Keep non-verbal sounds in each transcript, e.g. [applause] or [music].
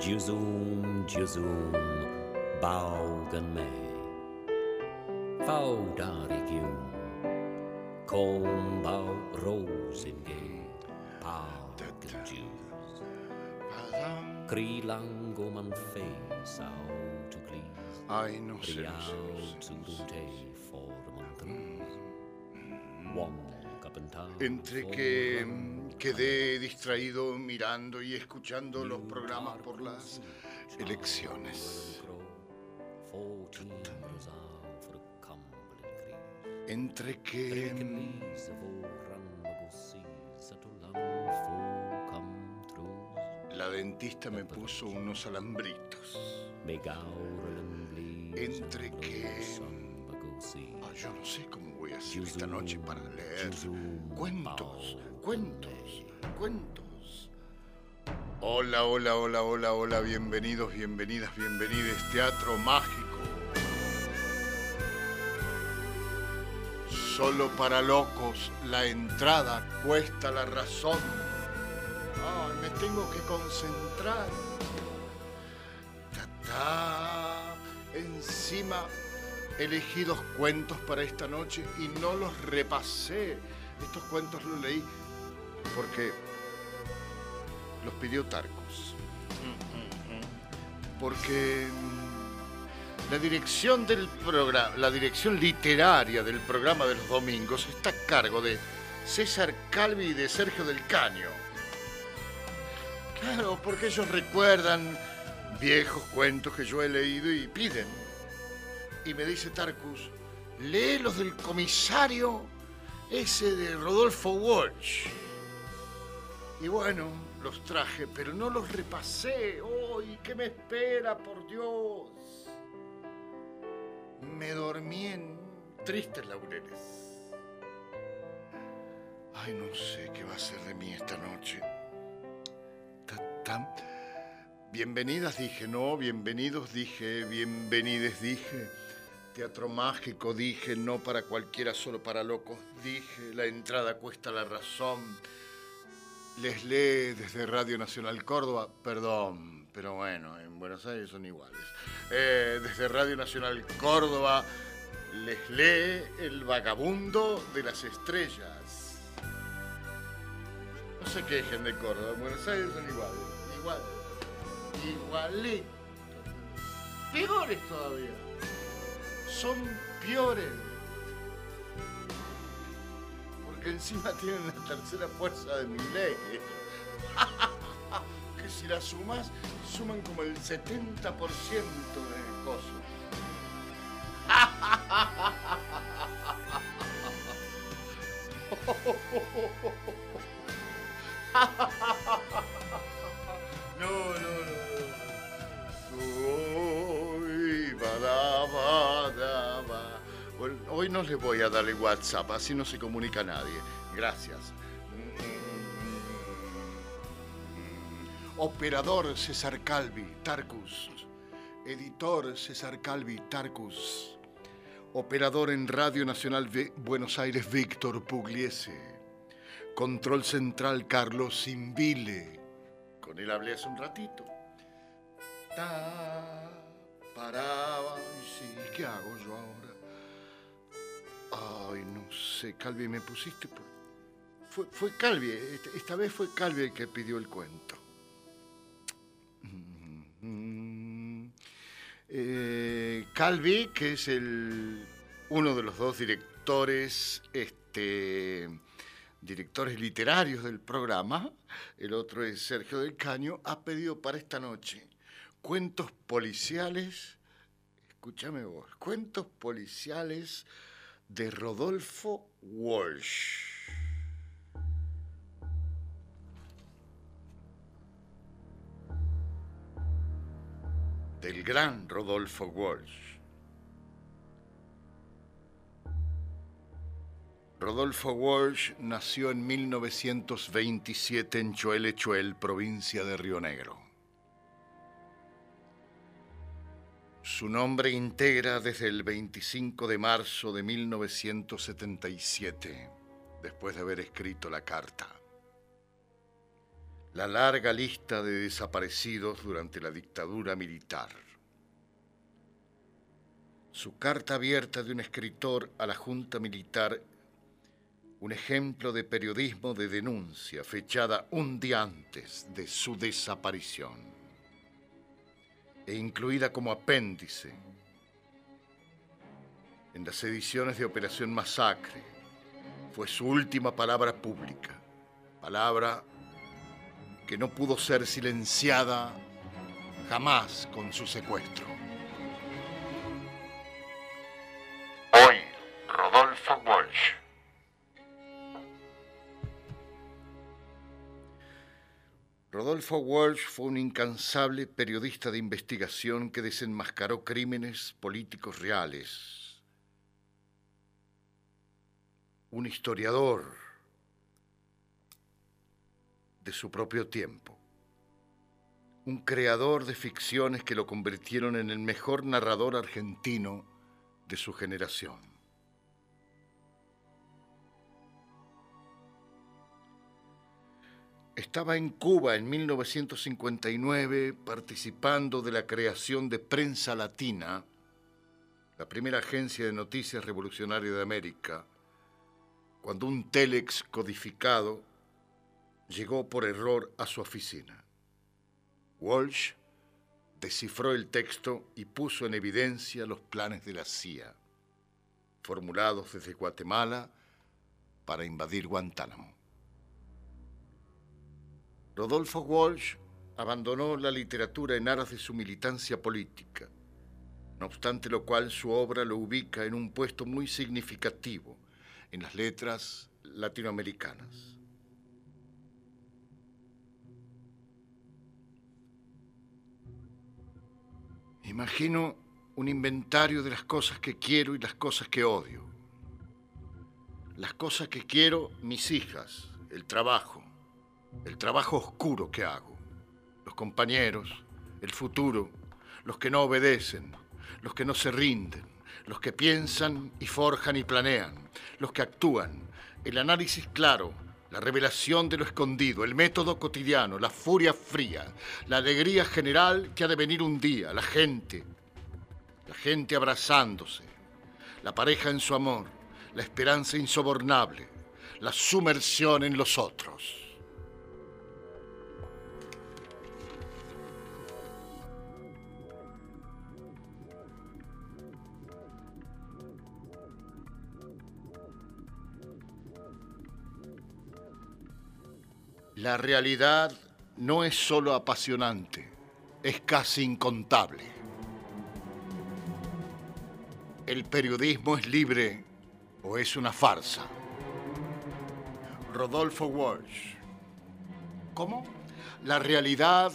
Gyuzum, gyuzum, baugan me. Faudarigum, kom bau rosinge, paugan Jews. Krilangum an face out to glees. Ein Riau zu dunte for montan. Wong kapentan. Intricate. Quedé distraído mirando y escuchando los programas por las elecciones. Entre que la dentista me puso unos alambritos. Entre que ah, yo no sé cómo voy a hacer esta noche para leer cuentos, cuentos, cuentos. Hola, hola, hola, hola, hola, bienvenidos, bienvenidas, bienvenides. Teatro Mágico. Solo para locos la entrada cuesta la razón. Ay, me tengo que concentrar. Ta, ta. Encima elegí dos cuentos para esta noche y no los repasé. Estos cuentos los leí porque los pidió Tarcos. Porque mm, la dirección del programa, la dirección literaria del programa de los domingos está a cargo de César Calvi y de Sergio del Caño. Claro, porque ellos recuerdan viejos cuentos que yo he leído y piden. Y me dice Tarcus, lee los del comisario ese de Rodolfo Walsh. Y bueno, los traje, pero no los repasé. ¡Uy, qué me espera, por Dios! Me dormí en tristes laureles. Ay, no sé qué va a ser de mí esta noche. Ta. Bienvenidas dije, no, bienvenidos dije, bienvenides dije. Teatro mágico dije, no para cualquiera, solo para locos dije. La entrada cuesta la razón. Les lee desde Radio Nacional Córdoba, perdón, pero bueno, en Buenos Aires son iguales. Eh, desde Radio Nacional Córdoba les lee El vagabundo de las estrellas. No se quejen de Córdoba, en Buenos Aires son iguales, igual, igualitos. Peores todavía, son peores. Porque encima tienen la tercera fuerza de mi ley. [laughs] que si la sumas, suman como el 70% de cosas. [laughs] No, no, no. Uy, bada, bada, ba. Hoy no les voy a dar el WhatsApp, así no se comunica nadie. Gracias. Operador César Calvi, Tarcus. Editor César Calvi, Tarcus. Operador en Radio Nacional de Buenos Aires, Víctor Pugliese. Control Central, Carlos Simbile. Con él hablé hace un ratito. Y sí, ¿qué hago yo ahora? Ay, no sé, Calvi, me pusiste. Fue, fue Calvi, esta, esta vez fue Calvi el que pidió el cuento. Mm. Eh, Calvi, que es el, uno de los dos directores, este, directores literarios del programa, el otro es Sergio del Caño, ha pedido para esta noche cuentos policiales, escúchame vos, cuentos policiales de Rodolfo Walsh. del gran Rodolfo Walsh. Rodolfo Walsh nació en 1927 en Choel-Echuel, provincia de Río Negro. Su nombre integra desde el 25 de marzo de 1977, después de haber escrito la carta. la larga lista de desaparecidos durante la dictadura militar. Su carta abierta de un escritor a la Junta Militar, un ejemplo de periodismo de denuncia fechada un día antes de su desaparición e incluida como apéndice en las ediciones de Operación Masacre, fue su última palabra pública, palabra que no pudo ser silenciada jamás con su secuestro. Hoy, Rodolfo. Rodolfo Walsh fue un incansable periodista de investigación que desenmascaró crímenes políticos reales. Un historiador de su propio tiempo. Un creador de ficciones que lo convirtieron en el mejor narrador argentino de su generación. Estaba en Cuba en 1959 participando de la creación de Prensa Latina, la primera agencia de noticias revolucionaria de América, cuando un telex codificado llegó por error a su oficina. Walsh descifró el texto y puso en evidencia los planes de la CIA, formulados desde Guatemala para invadir Guantánamo. Rodolfo Walsh abandonó la literatura en aras de su militancia política, no obstante lo cual su obra lo ubica en un puesto muy significativo en las letras latinoamericanas. Imagino un inventario de las cosas que quiero y las cosas que odio. Las cosas que quiero, mis hijas, el trabajo, el trabajo oscuro que hago, los compañeros, el futuro, los que no obedecen, los que no se rinden, los que piensan y forjan y planean, los que actúan, el análisis claro, la revelación de lo escondido, el método cotidiano, la furia fría, la alegría general que ha de venir un día, la gente, la gente abrazándose, la pareja en su amor, la esperanza insobornable, la sumersión en los otros. La realidad no es solo apasionante, es casi incontable. ¿El periodismo es libre o es una farsa? Rodolfo Walsh. ¿Cómo? La realidad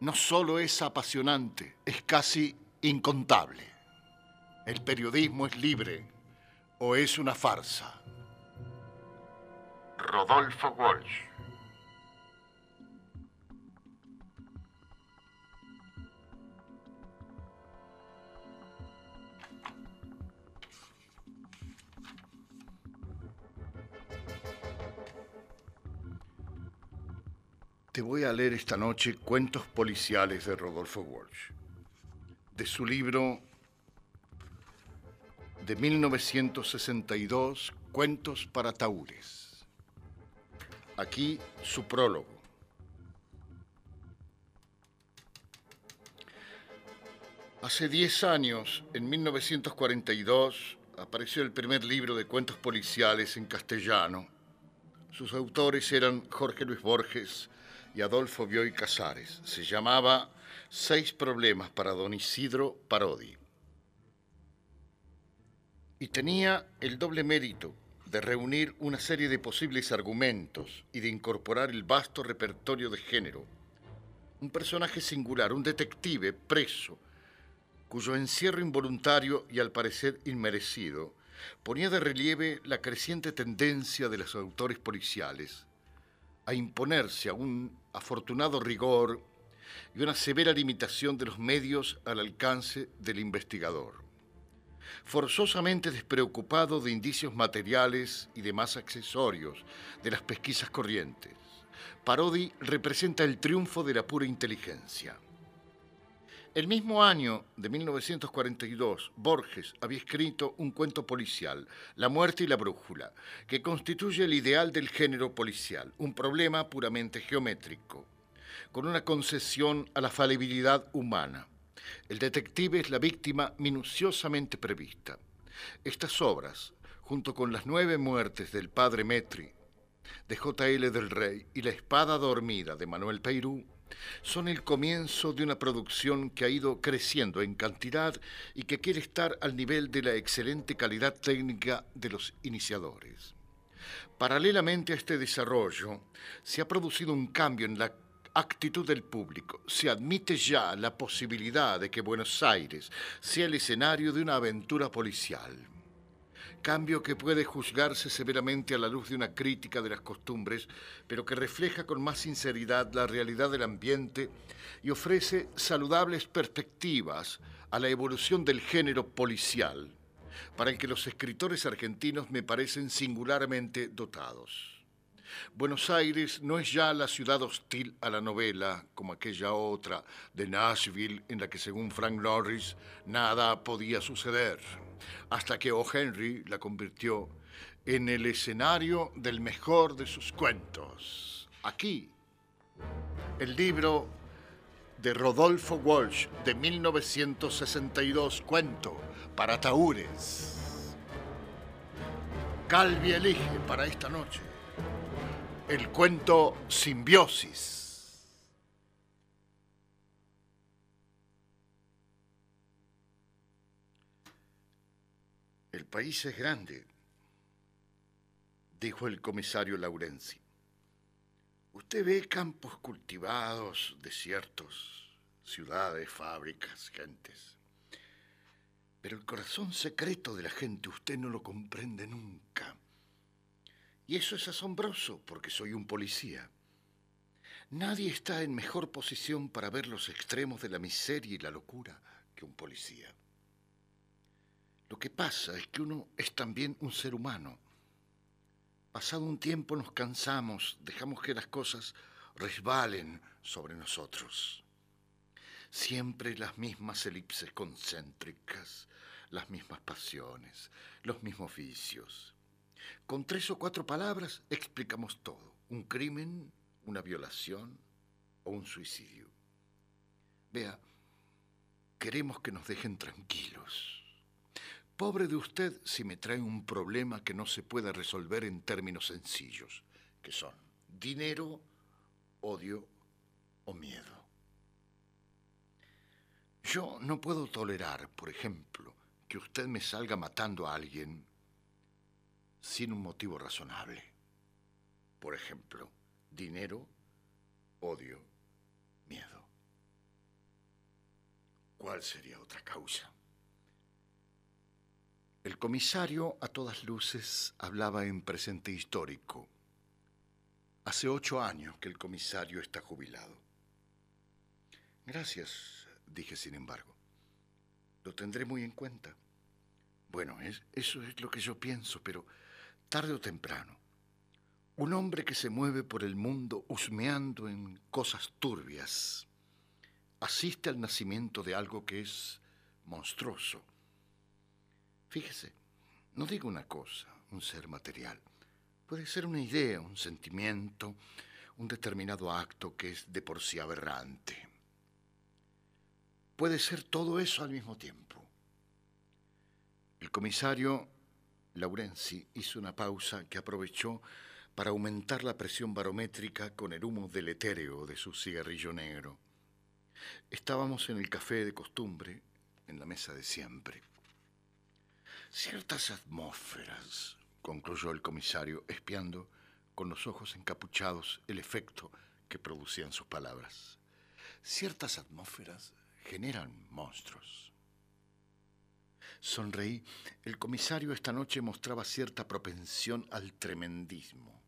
no solo es apasionante, es casi incontable. ¿El periodismo es libre o es una farsa? Rodolfo Walsh. Te voy a leer esta noche cuentos policiales de Rodolfo Walsh, de su libro de 1962, Cuentos para Taúres. Aquí su prólogo. Hace 10 años, en 1942, apareció el primer libro de cuentos policiales en castellano. Sus autores eran Jorge Luis Borges, y Adolfo Bioy Casares. Se llamaba Seis problemas para don Isidro Parodi. Y tenía el doble mérito de reunir una serie de posibles argumentos y de incorporar el vasto repertorio de género. Un personaje singular, un detective preso, cuyo encierro involuntario y al parecer inmerecido ponía de relieve la creciente tendencia de los autores policiales a imponerse a un afortunado rigor y una severa limitación de los medios al alcance del investigador. Forzosamente despreocupado de indicios materiales y demás accesorios de las pesquisas corrientes, Parodi representa el triunfo de la pura inteligencia. El mismo año de 1942, Borges había escrito un cuento policial, La muerte y la brújula, que constituye el ideal del género policial, un problema puramente geométrico, con una concesión a la falibilidad humana. El detective es la víctima minuciosamente prevista. Estas obras, junto con las nueve muertes del padre Metri, de J.L. del Rey y La espada dormida de Manuel Peirú, son el comienzo de una producción que ha ido creciendo en cantidad y que quiere estar al nivel de la excelente calidad técnica de los iniciadores. Paralelamente a este desarrollo, se ha producido un cambio en la actitud del público. Se admite ya la posibilidad de que Buenos Aires sea el escenario de una aventura policial cambio que puede juzgarse severamente a la luz de una crítica de las costumbres, pero que refleja con más sinceridad la realidad del ambiente y ofrece saludables perspectivas a la evolución del género policial, para el que los escritores argentinos me parecen singularmente dotados. Buenos Aires no es ya la ciudad hostil a la novela, como aquella otra de Nashville, en la que, según Frank Norris, nada podía suceder hasta que O. Henry la convirtió en el escenario del mejor de sus cuentos. Aquí, el libro de Rodolfo Walsh de 1962, cuento para taúres. Calvi elige para esta noche el cuento Simbiosis. País es grande, dijo el comisario Laurenzi. Usted ve campos cultivados, desiertos, ciudades, fábricas, gentes. Pero el corazón secreto de la gente usted no lo comprende nunca. Y eso es asombroso porque soy un policía. Nadie está en mejor posición para ver los extremos de la miseria y la locura que un policía. Lo que pasa es que uno es también un ser humano. Pasado un tiempo nos cansamos, dejamos que las cosas resbalen sobre nosotros. Siempre las mismas elipses concéntricas, las mismas pasiones, los mismos vicios. Con tres o cuatro palabras explicamos todo. Un crimen, una violación o un suicidio. Vea, queremos que nos dejen tranquilos Pobre de usted si me trae un problema que no se puede resolver en términos sencillos, que son dinero, odio o miedo. Yo no puedo tolerar, por ejemplo, que usted me salga matando a alguien sin un motivo razonable. Por ejemplo, dinero, odio, miedo. ¿Cuál sería otra causa? El comisario, a todas luces, hablaba en presente histórico. Hace ocho años que el comisario está jubilado. Gracias, dije sin embargo. Lo tendré muy en cuenta. Bueno, eso es lo que yo pienso, pero tarde o temprano, un hombre que se mueve por el mundo husmeando en cosas turbias, asiste al nacimiento de algo que es monstruoso Fíjese, no digo una cosa, un ser material. Puede ser una idea, un sentimiento, un determinado acto que es de por sí aberrante. Puede ser todo eso al mismo tiempo. El comisario Laurenzi hizo una pausa que aprovechó para aumentar la presión barométrica con el humo del etéreo de su cigarrillo negro. Estábamos en el café de costumbre, en la mesa de siempre. Ciertas atmósferas, concluyó el comisario, espiando con los ojos encapuchados el efecto que producían sus palabras. Ciertas atmósferas generan monstruos. Sonreí. El comisario esta noche mostraba cierta propensión al tremendismo.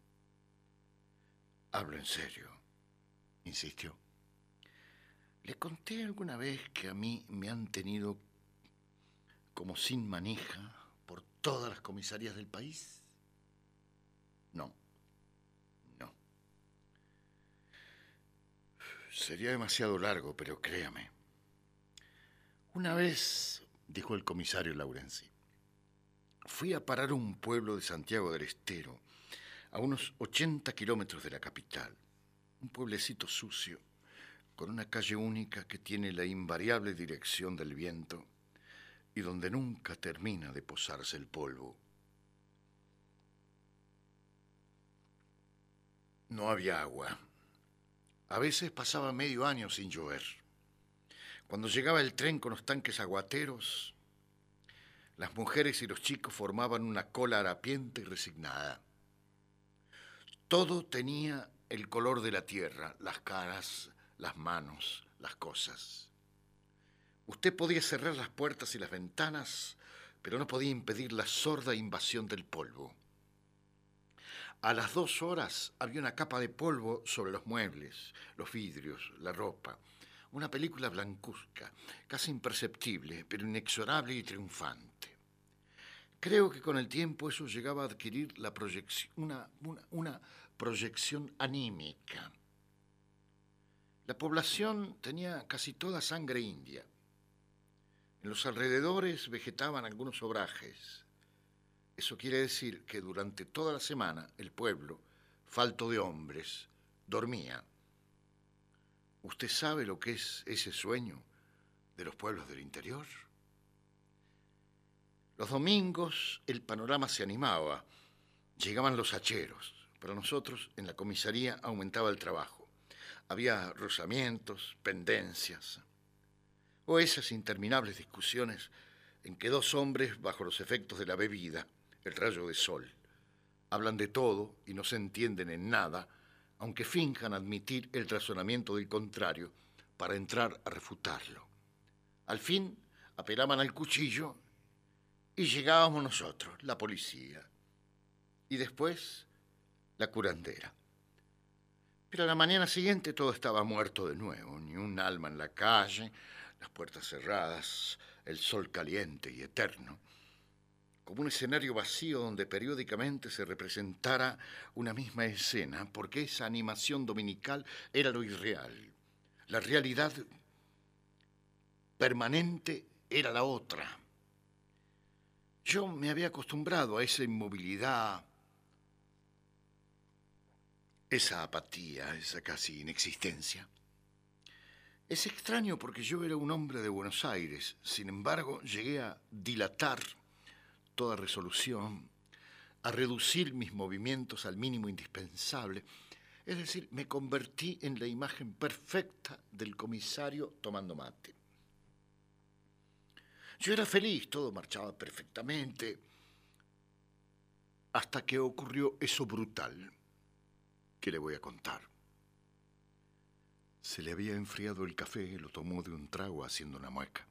Hablo en serio, insistió. Le conté alguna vez que a mí me han tenido como sin manija por todas las comisarías del país? No, no. sería demasiado largo, pero créame. Una vez, dijo el comisario Laurenzi, fui a parar a un pueblo de Santiago del Estero, a unos 80 kilómetros de la capital, un pueblecito sucio, con una calle única que tiene la invariable dirección del viento y donde nunca termina de posarse el polvo. No había agua. A veces pasaba medio año sin llover. Cuando llegaba el tren con los tanques aguateros, las mujeres y los chicos formaban una cola harapiente y resignada. Todo tenía el color de la tierra, las caras, las manos, las cosas. Usted podía cerrar las puertas y las ventanas, pero no podía impedir la sorda invasión del polvo. A las dos horas había una capa de polvo sobre los muebles, los vidrios, la ropa. Una película blancuzca, casi imperceptible, pero inexorable y triunfante. Creo que con el tiempo eso llegaba a adquirir una proyección anímica. La población tenía casi toda sangre india. En los alrededores vegetaban algunos obrajes. Eso quiere decir que durante toda la semana el pueblo, falto de hombres, dormía. ¿Usted sabe lo que es ese sueño de los pueblos del interior? Los domingos el panorama se animaba, llegaban los hacheros. Para nosotros en la comisaría aumentaba el trabajo. Había rozamientos, pendencias, o esas interminables discusiones en que dos hombres, bajo los efectos de la bebida, el rayo de sol. Hablan de todo y no se entienden en nada, aunque finjan admitir el razonamiento del contrario para entrar a refutarlo. Al fin apelaban al cuchillo y llegábamos nosotros, la policía, y después la curandera. Pero a la mañana siguiente todo estaba muerto de nuevo, ni un alma en la calle, las puertas cerradas, el sol caliente y eterno como un escenario vacío donde periódicamente se representara una misma escena, porque esa animación dominical era lo irreal. La realidad permanente era la otra. Yo me había acostumbrado a esa inmovilidad, esa apatía, esa casi inexistencia. Es extraño porque yo era un hombre de Buenos Aires, sin embargo llegué a dilatar toda resolución, a reducir mis movimientos al mínimo indispensable. Es decir, me convertí en la imagen perfecta del comisario tomando mate. Yo era feliz, todo marchaba perfectamente, hasta que ocurrió eso brutal que le voy a contar. Se le había enfriado el café, lo tomó de un trago haciendo una mueca.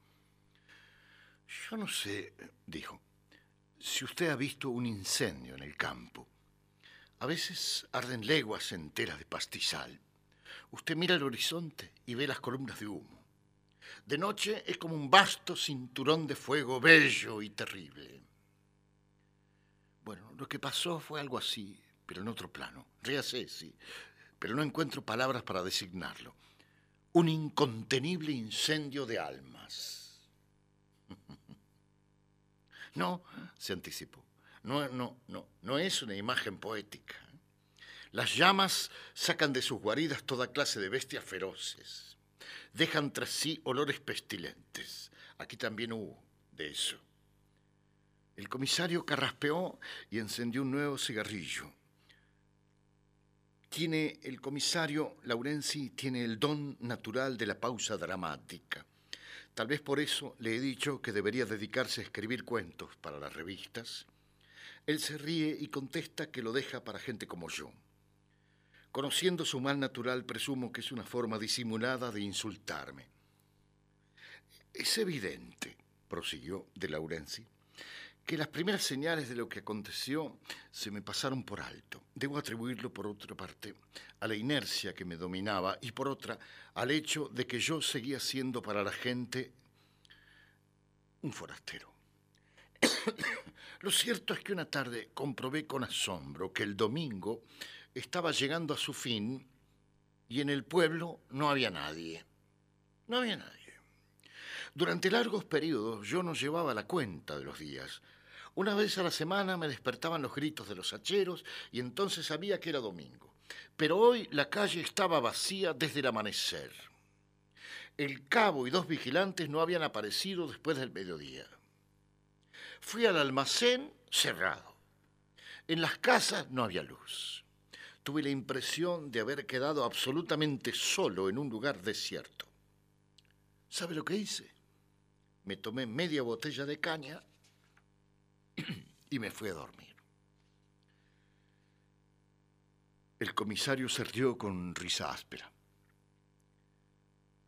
Yo no sé, dijo, si usted ha visto un incendio en el campo, a veces arden leguas enteras de pastizal. Usted mira el horizonte y ve las columnas de humo. De noche es como un vasto cinturón de fuego bello y terrible. Bueno, lo que pasó fue algo así, pero en otro plano. Ríase, sí, pero no encuentro palabras para designarlo. Un incontenible incendio de almas. [laughs] No, se anticipó. No, no, no, no es una imagen poética. Las llamas sacan de sus guaridas toda clase de bestias feroces. Dejan tras sí olores pestilentes. Aquí también hubo de eso. El comisario carraspeó y encendió un nuevo cigarrillo. Tiene el comisario Laurenzi tiene el don natural de la pausa dramática. Tal vez por eso le he dicho que debería dedicarse a escribir cuentos para las revistas. Él se ríe y contesta que lo deja para gente como yo. Conociendo su mal natural, presumo que es una forma disimulada de insultarme. Es evidente, prosiguió de Laurenzi, que las primeras señales de lo que aconteció se me pasaron por alto. Debo atribuirlo, por otra parte, a la inercia que me dominaba y, por otra, al hecho de que yo seguía siendo para la gente un forastero. [coughs] lo cierto es que una tarde comprobé con asombro que el domingo estaba llegando a su fin y en el pueblo no había nadie. No había nadie. Durante largos periodos yo no llevaba la cuenta de los días. Una vez a la semana me despertaban los gritos de los hacheros y entonces sabía que era domingo. Pero hoy la calle estaba vacía desde el amanecer. El cabo y dos vigilantes no habían aparecido después del mediodía. Fui al almacén cerrado. En las casas no había luz. Tuve la impresión de haber quedado absolutamente solo en un lugar desierto. ¿Sabe lo que hice? Me tomé media botella de caña y me fui a dormir. El comisario se rió con risa áspera.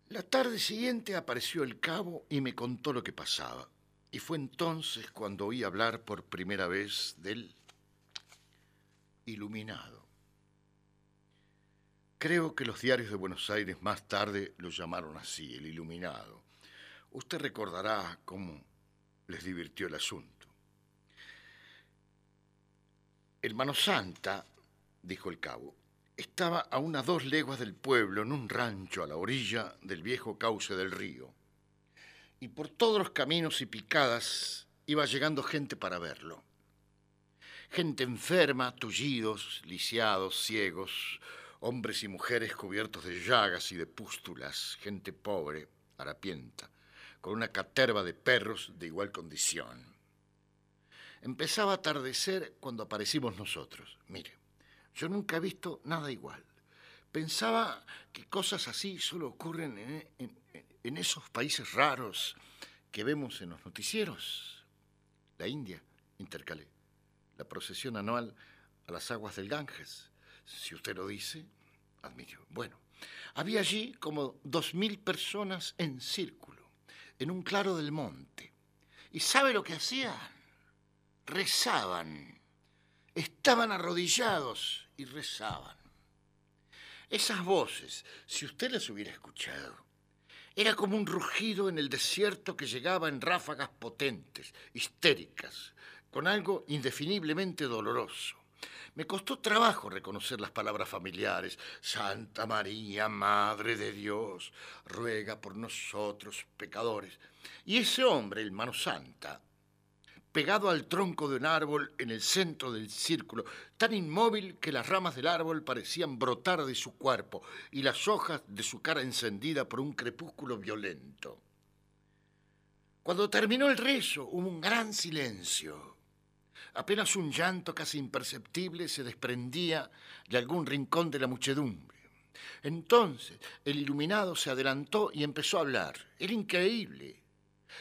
La tarde siguiente apareció el cabo y me contó lo que pasaba. Y fue entonces cuando oí hablar por primera vez del iluminado. Creo que los diarios de Buenos Aires más tarde lo llamaron así, el iluminado. Usted recordará cómo les divirtió el asunto. El Mano Santa, dijo el cabo, estaba a unas dos leguas del pueblo, en un rancho a la orilla del viejo cauce del río. Y por todos los caminos y picadas iba llegando gente para verlo. Gente enferma, tullidos, lisiados, ciegos, hombres y mujeres cubiertos de llagas y de pústulas, gente pobre, harapienta, con una caterva de perros de igual condición. Empezaba a atardecer cuando aparecimos nosotros. Mire, yo nunca he visto nada igual. Pensaba que cosas así solo ocurren en, esos países raros que vemos en los noticieros. La India, intercalé, la procesión anual a las aguas del Ganges. Si usted lo dice, admitió. Bueno, había allí como dos mil personas en círculo, en un claro del monte. ¿Y sabe lo que hacían? Rezaban, estaban arrodillados y rezaban. Esas voces, si usted las hubiera escuchado, era como un rugido en el desierto que llegaba en ráfagas potentes, histéricas, con algo indefiniblemente doloroso. Me costó trabajo reconocer las palabras familiares. Santa María, Madre de Dios, ruega por nosotros pecadores. Y ese hombre, el Mano Santa, pegado al tronco de un árbol en el centro del círculo, tan inmóvil que las ramas del árbol parecían brotar de su cuerpo y las hojas de su cara encendida por un crepúsculo violento. Cuando terminó el rezo hubo un gran silencio. Apenas un llanto casi imperceptible se desprendía de algún rincón de la muchedumbre. Entonces el iluminado se adelantó y empezó a hablar. Era increíble.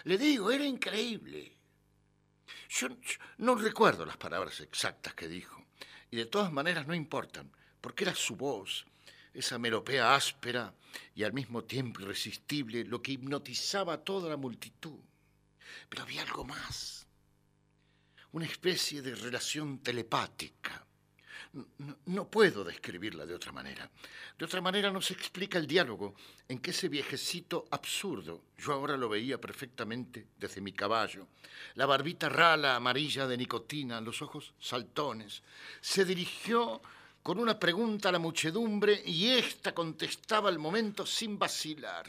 Le digo, era increíble. Yo, no recuerdo las palabras exactas que dijo, y de todas maneras no importan, porque era su voz, esa melopea áspera y al mismo tiempo irresistible, lo que hipnotizaba a toda la multitud. Pero había algo más, una especie de relación telepática no, puedo describirla de otra manera. De otra manera no se explica el diálogo en que ese viejecito absurdo, yo ahora lo veía perfectamente desde mi caballo, la barbita rala, amarilla de nicotina, los ojos saltones, se dirigió con una pregunta a la muchedumbre y ésta contestaba al momento sin vacilar.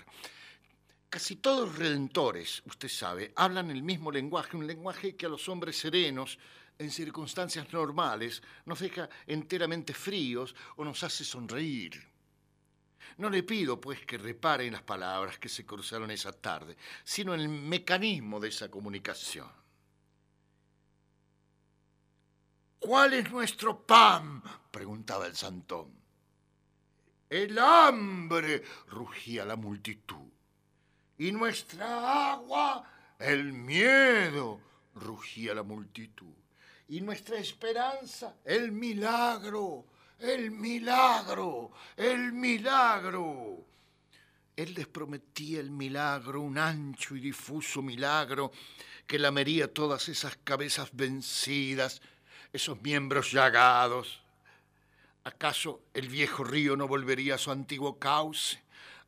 Casi todos los redentores, usted sabe, hablan el mismo lenguaje, un lenguaje que a los hombres serenos en circunstancias normales nos deja enteramente fríos o nos hace sonreír. No le pido, pues, que repare en las palabras que se cruzaron esa tarde, sino en el mecanismo de esa comunicación. ¿Cuál es nuestro pan? preguntaba el santón. El hambre, rugía la multitud. Y nuestra agua, el miedo, rugía la multitud y nuestra esperanza, el milagro, el milagro, el milagro. Él les prometía el milagro, un ancho y difuso milagro que lamería todas esas cabezas vencidas, esos miembros llagados. ¿Acaso el viejo río no volvería a su antiguo cauce?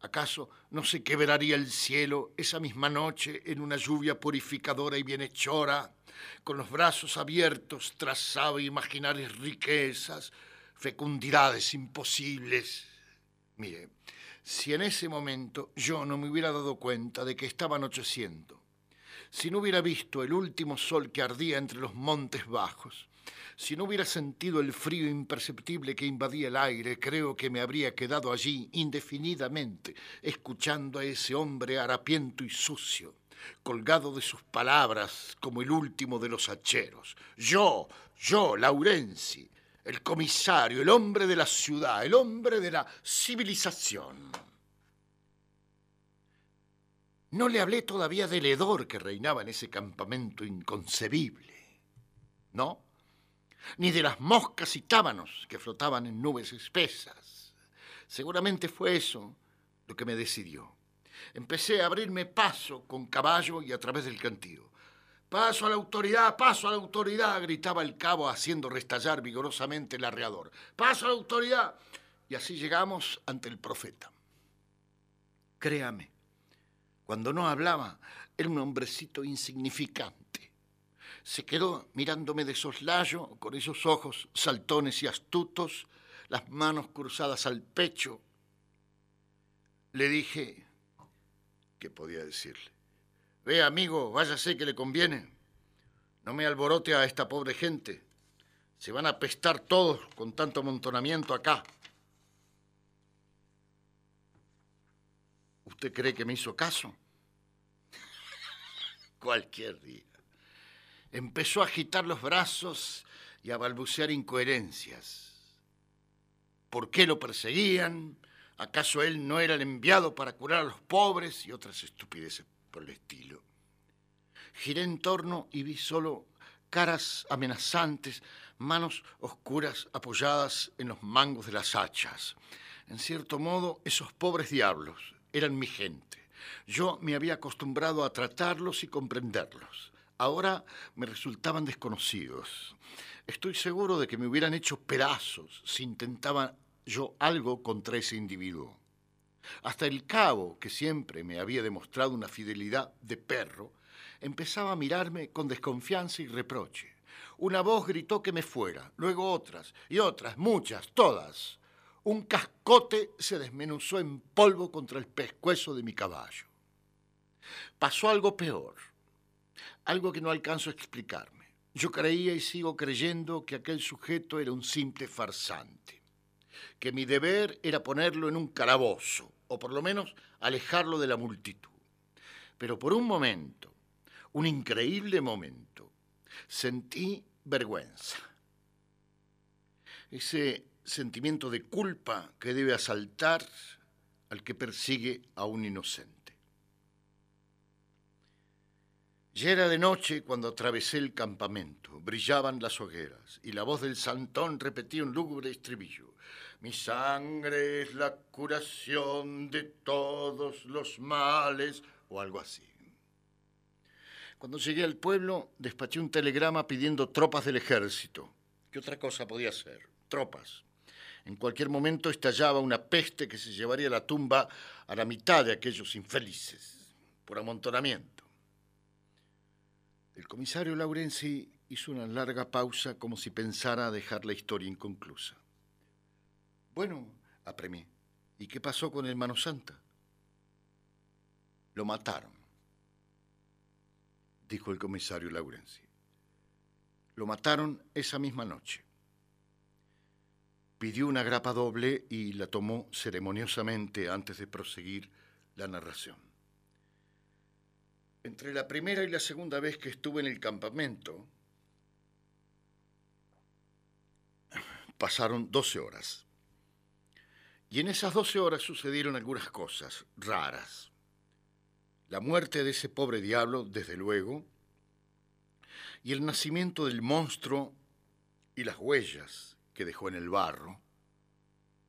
¿Acaso no se quebraría el cielo esa misma noche en una lluvia purificadora y bienhechora? Con los brazos abiertos trazaba imaginarias riquezas, fecundidades imposibles. Mire, si en ese momento yo no me hubiera dado cuenta de que estaba anocheciendo, si no hubiera visto el último sol que ardía entre los montes bajos, si no hubiera sentido el frío imperceptible que invadía el aire, creo que me habría quedado allí indefinidamente, escuchando a ese hombre harapiento y sucio, colgado de sus palabras como el último de los hacheros. Yo, yo, Laurenzi, el comisario, el hombre de la ciudad, el hombre de la civilización. No le hablé todavía del hedor que reinaba en ese campamento inconcebible. ¿No? Ni de las moscas y tábanos que flotaban en nubes espesas. Seguramente fue eso lo que me decidió. Empecé a abrirme paso con caballo y a través del cantío. Paso a la autoridad, paso a la autoridad, gritaba el cabo haciendo restallar vigorosamente el arreador. Paso a la autoridad. Y así llegamos ante el profeta. Créame, cuando no hablaba, era un hombrecito insignificante. Se quedó mirándome de soslayo, con esos ojos saltones y astutos, las manos cruzadas al pecho. Le dije, ¿qué podía decirle? Ve, amigo, váyase que le conviene. No me alborote a esta pobre gente. Se van a apestar todos con tanto amontonamiento acá. ¿Usted cree que me hizo caso? [laughs] Cualquier día. Empezó a agitar los brazos y a balbucear incoherencias. ¿Por qué lo perseguían? ¿Acaso él no era el enviado para curar a los pobres y otras estupideces por el estilo? Giré en torno y vi solo caras amenazantes, manos oscuras apoyadas en los mangos de las hachas. En cierto modo, esos pobres diablos eran mi gente. Yo me había acostumbrado a tratarlos y comprenderlos. Ahora me resultaban desconocidos. Estoy seguro de que me hubieran hecho pedazos si intentaba yo algo contra ese individuo. Hasta el cabo, que siempre me había demostrado una fidelidad de perro, empezaba a mirarme con desconfianza y reproche. Una voz gritó que me fuera, luego otras, y otras, muchas, todas. Un cascote se desmenuzó en polvo contra el pescuezo de mi caballo. Pasó algo peor, algo que no alcanzo a explicarme. Yo creía y sigo creyendo que aquel sujeto era un simple farsante, que mi deber era ponerlo en un calabozo, o por lo menos alejarlo de la multitud. Pero por un momento, un increíble momento, sentí vergüenza. Ese sentimiento de culpa que debe asaltar al que persigue a un inocente. Ya era de noche cuando atravesé el campamento. Brillaban las hogueras y la voz del santón repetía un lúgubre estribillo. Mi sangre es la curación de todos los males o algo así. Cuando llegué al pueblo, despaché un telegrama pidiendo tropas del ejército. ¿Qué otra cosa podía ser? Tropas. En cualquier momento estallaba una peste que se llevaría a la tumba a la mitad de aquellos infelices, por amontonamiento. El comisario Laurenzi hizo una larga pausa como si pensara dejar la historia inconclusa. Bueno, apremé. ¿Y qué pasó con el Mano Santa? Lo mataron, dijo el comisario Laurenzi. Lo mataron esa misma noche. Pidió una grapa doble y la tomó ceremoniosamente antes de proseguir la narración. Entre la primera y la segunda vez que estuve en el campamento, pasaron 12 horas. Y en esas 12 horas sucedieron algunas cosas raras. La muerte de ese pobre diablo, desde luego, y el nacimiento del monstruo y las huellas que dejó en el barro.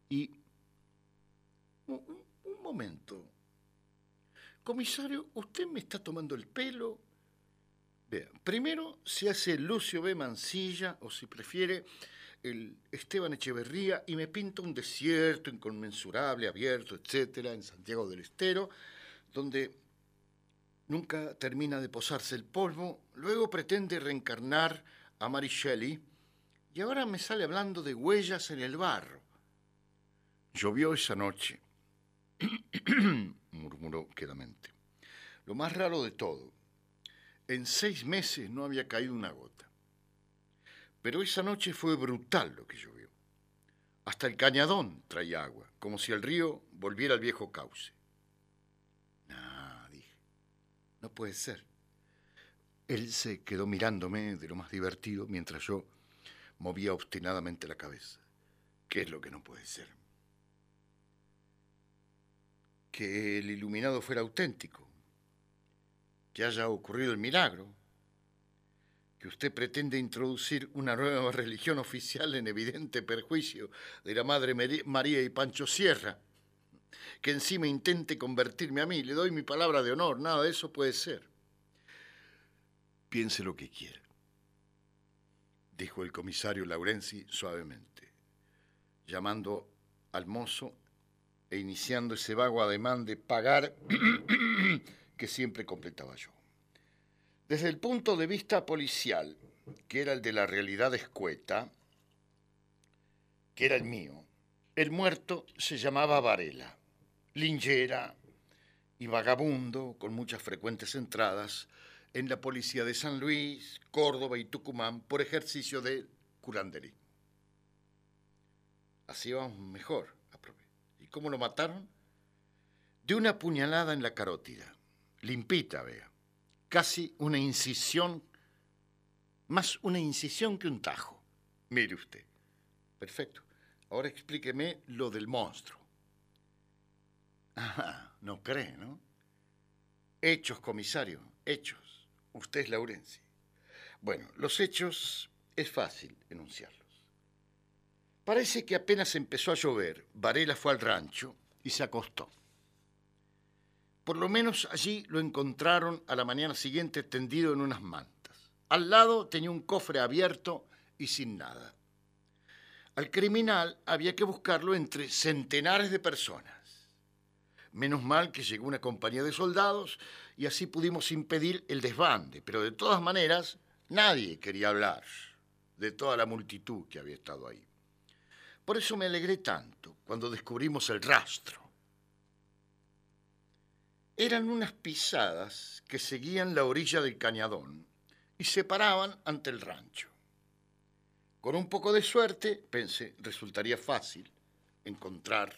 Y... Un, momento. Comisario, usted me está tomando el pelo. Vea, primero se hace Lucio B. Mancilla, o si prefiere, el Esteban Echeverría, y me pinta un desierto inconmensurable, abierto, etcétera, en Santiago del Estero, donde nunca termina de posarse el polvo. Luego pretende reencarnar a Mary Shelley, y ahora me sale hablando de huellas en el barro. Llovió esa noche [clears throat] murmuró quedamente. Lo más raro de todo, en seis meses no había caído una gota. Pero esa noche fue brutal lo que llovió. Hasta el cañadón traía agua, como si el río volviera al viejo cauce. No, dije, no puede ser. Él se quedó mirándome de lo más divertido mientras yo movía obstinadamente la cabeza. ¿Qué es lo que no puede ser? Que el iluminado fuera auténtico, que haya ocurrido el milagro, que usted pretende introducir una nueva [laughs] religión oficial en evidente perjuicio de la Madre María y Pancho Sierra, que encima intente convertirme a mí. Le doy mi palabra de honor, nada de eso puede ser. Piense lo que quiera, dijo el comisario Laurenzi suavemente, llamando al mozo e iniciando ese vago ademán de pagar [clears throat] que siempre completaba yo. Desde el punto de vista policial, que era el de la realidad escueta, que era el mío, el muerto se llamaba Varela, lingera y vagabundo, con muchas frecuentes entradas en la policía de San Luis, Córdoba y Tucumán por ejercicio de curanderismo. Así vamos mejor. ¿Y cómo lo mataron? De una puñalada en la carótida, limpita, vea. Casi una incisión, más una incisión que un tajo. Mire usted. Perfecto. Ahora explíqueme lo del monstruo. Ajá, no cree, ¿no? Hechos, comisario, hechos. Usted es Laurenzi. Bueno, los hechos es fácil enunciarlos. Parece que apenas empezó a llover, Varela fue al rancho y se acostó. Por lo menos allí lo encontraron a la mañana siguiente tendido en unas mantas. Al lado tenía un cofre abierto y sin nada. Al criminal había que buscarlo entre centenares de personas. Menos mal que llegó una compañía de soldados y así pudimos impedir el desbande, pero de todas maneras nadie quería hablar de toda la multitud que había estado ahí. Por eso me alegré tanto cuando descubrimos el rastro. Eran unas pisadas que seguían la orilla del cañadón y se paraban ante el rancho. Con un poco de suerte, pensé, resultaría fácil encontrar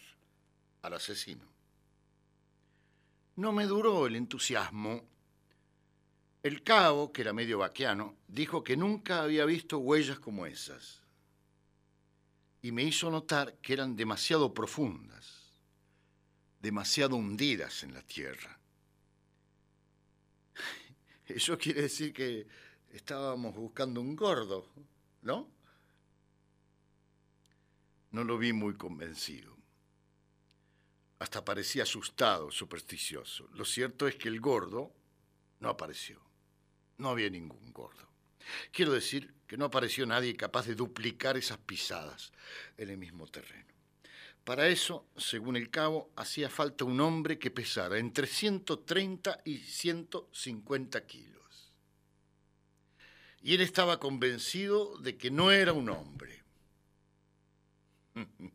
al asesino. No me duró el entusiasmo. El cabo, que era medio vaqueano, dijo que nunca había visto huellas como esas. Y me hizo notar que eran demasiado profundas, demasiado hundidas en la tierra. Eso quiere decir que estábamos buscando un gordo, ¿no? No lo vi muy convencido. Hasta parecía asustado, supersticioso. Lo cierto es que el gordo no apareció. No había ningún gordo. Quiero decir que no apareció nadie capaz de duplicar esas pisadas en el mismo terreno. Para eso, según el cabo, hacía falta un hombre que pesara entre 130 y 150 kilos. Y él estaba convencido de que no era un hombre. [laughs]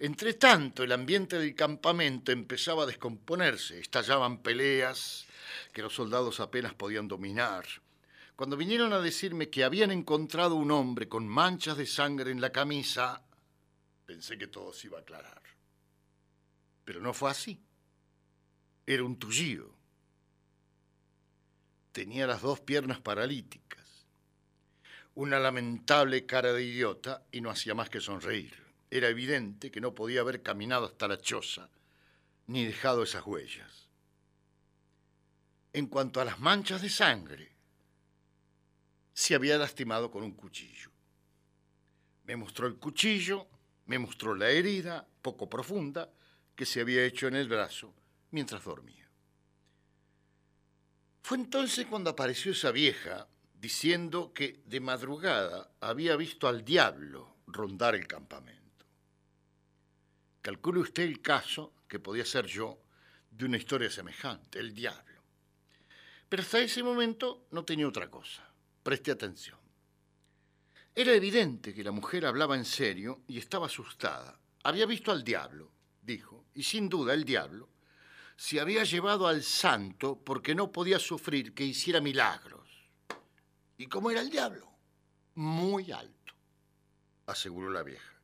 Entre tanto, el ambiente del campamento empezaba a descomponerse, estallaban peleas que los soldados apenas podían dominar. Cuando vinieron a decirme que habían encontrado un hombre con manchas de sangre en la camisa, pensé que todo se iba a aclarar. Pero no fue así. Era un tullido. Tenía las dos piernas paralíticas, una lamentable cara de idiota y no hacía más que sonreír. Era evidente que no podía haber caminado hasta la choza, ni dejado esas huellas. En cuanto a las manchas de sangre, se había lastimado con un cuchillo. Me mostró el cuchillo, me mostró la herida, poco profunda, que se había hecho en el brazo mientras dormía. Fue entonces cuando apareció esa vieja diciendo que de madrugada había visto al diablo rondar el campamento. Calcule usted el caso que podía ser yo de una historia semejante, el diablo. Pero hasta ese momento no tenía otra cosa. Preste atención. Era evidente que la mujer hablaba en serio y estaba asustada. Había visto al diablo, dijo, y sin duda el diablo, se había llevado al santo porque no podía sufrir que hiciera milagros. ¿Y cómo era el diablo? Muy alto, aseguró la vieja,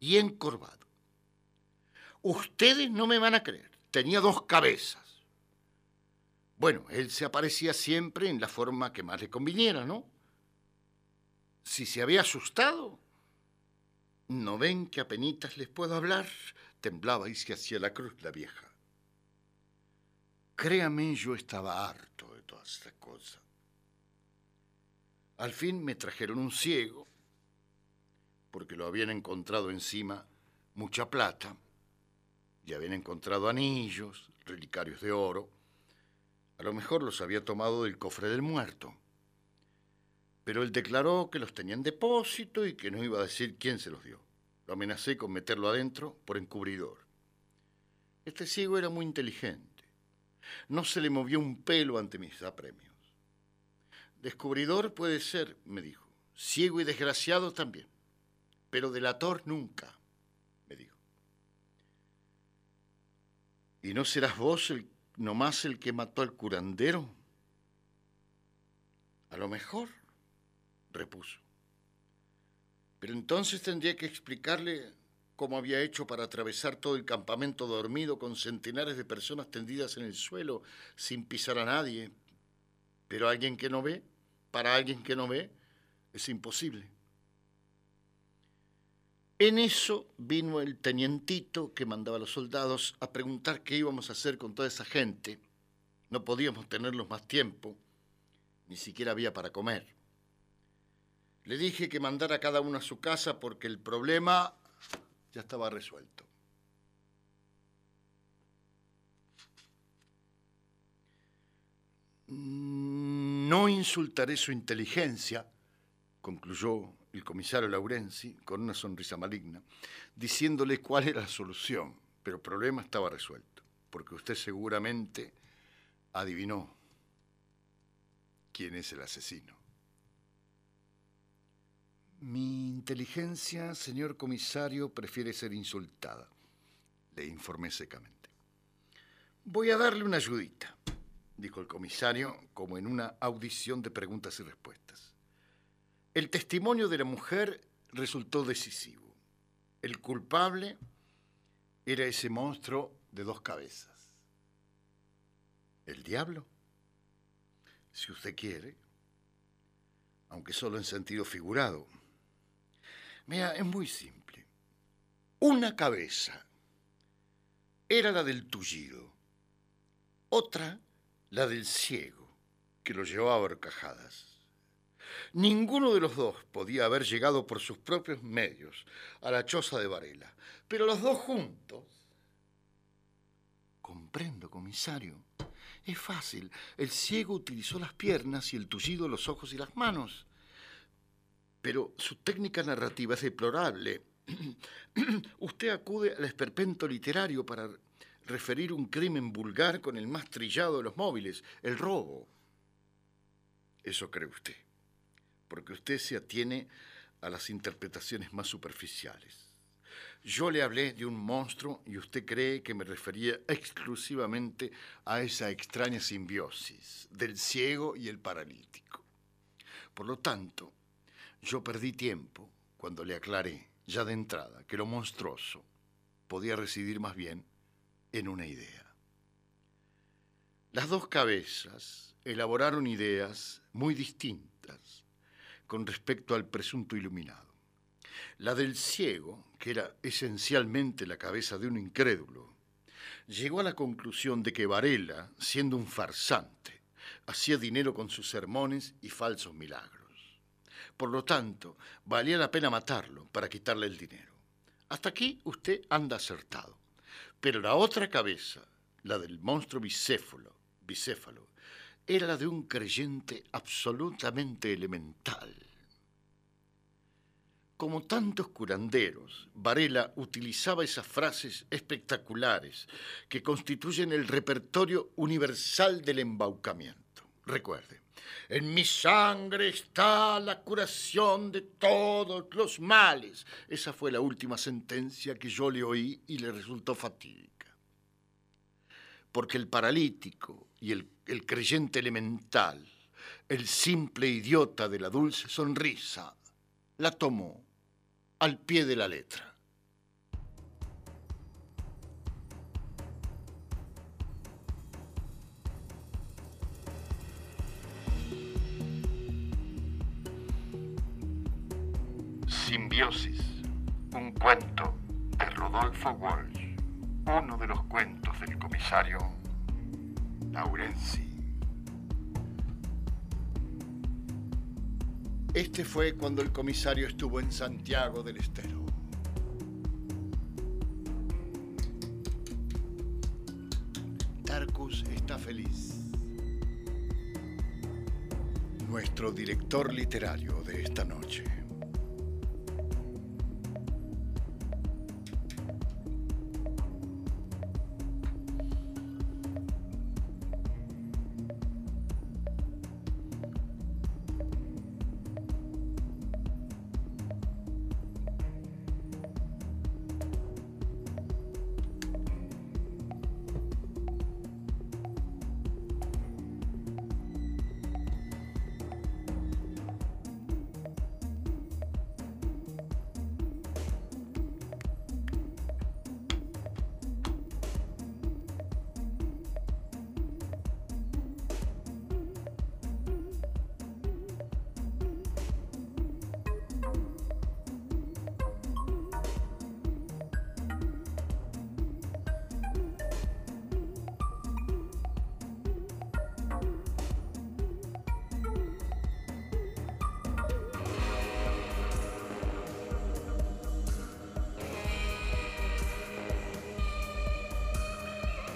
y encorvado. Ustedes no me van a creer, tenía dos cabezas. Bueno, él se aparecía siempre en la forma que más le conviniera, ¿no? Si se había asustado, ¿no ven que apenas les puedo hablar? Temblaba y se hacía la cruz la vieja. Créame, yo estaba harto de todas estas cosas. Al fin me trajeron un ciego, porque lo habían encontrado encima mucha plata, y habían encontrado anillos, relicarios de oro. A lo mejor los había tomado del cofre del muerto. Pero él declaró que los tenía en depósito y que no iba a decir quién se los dio. Lo amenacé con meterlo adentro por encubridor. Este ciego era muy inteligente. No se le movió un pelo ante mis apremios. Descubridor puede ser, me dijo. Ciego y desgraciado también. Pero delator nunca, me dijo. ¿Y no serás vos el, nomás el que mató al curandero? A lo mejor, repuso. Pero entonces tendría que explicarle cómo había hecho para atravesar todo el campamento dormido con centenares de personas tendidas en el suelo sin pisar a nadie. Pero alguien que no ve, para alguien que no ve, es imposible. En eso vino el tenientito que mandaba a los soldados a preguntar qué íbamos a hacer con toda esa gente. No podíamos tenerlos más tiempo, ni siquiera había para comer. Le dije que mandara cada uno a su casa porque el problema ya estaba resuelto. No insultaré su inteligencia, concluyó el comisario Laurenzi con una sonrisa maligna, diciéndole cuál era la solución, pero el problema estaba resuelto, porque usted seguramente adivinó quién es el asesino. Mi inteligencia, señor comisario, prefiere ser insultada, le informé secamente. Voy a darle una ayudita, dijo el comisario, como en una audición de preguntas y respuestas. El testimonio de la mujer resultó decisivo. El culpable era ese monstruo de dos cabezas. ¿El diablo? Si usted quiere, aunque solo en sentido figurado. Mira, es muy simple. Una cabeza era la del tullido, otra la del ciego, que lo llevaba a horcajadas. Ninguno de los dos podía haber llegado por sus propios medios a la choza de Varela, pero los dos juntos. Comprendo, comisario. Es fácil. El ciego utilizó las piernas y el tullido los ojos y las manos pero su técnica narrativa es deplorable. [clears throat] Usted acude al esperpento literario para referir un crimen vulgar con el más trillado de los móviles, el robo. Eso cree usted, porque usted se atiene a las interpretaciones más superficiales. Yo le hablé de un monstruo y usted cree que me refería exclusivamente a esa extraña simbiosis del ciego y el paralítico. Por lo tanto, yo perdí tiempo cuando le aclaré, ya de entrada, que lo monstruoso podía residir más bien en una idea. Las dos cabezas elaboraron ideas muy distintas con respecto al presunto iluminado. La del ciego, que era esencialmente la cabeza de un incrédulo, llegó a la conclusión de que Varela, siendo un farsante, hacía dinero con sus sermones y falsos milagros. Por lo tanto, valía la pena matarlo para quitarle el dinero. Hasta aquí usted anda acertado. Pero la otra cabeza, la del monstruo bicéfalo, era la de un creyente absolutamente elemental. Como tantos curanderos, Varela utilizaba esas frases espectaculares que constituyen el repertorio universal del embaucamiento. Recuerde, en mi sangre está la curación de todos los males. Esa fue la última sentencia que yo le oí y le resultó fatídica. Porque el paralítico y el, el creyente elemental, el simple idiota de la dulce sonrisa, la tomó al pie de la letra. Simbiosis, un cuento de Rodolfo Walsh, uno de los cuentos del comisario Laurenzi. Este fue cuando el comisario estuvo en Santiago del Estero. Tarcus está feliz. Nuestro director literario de esta noche.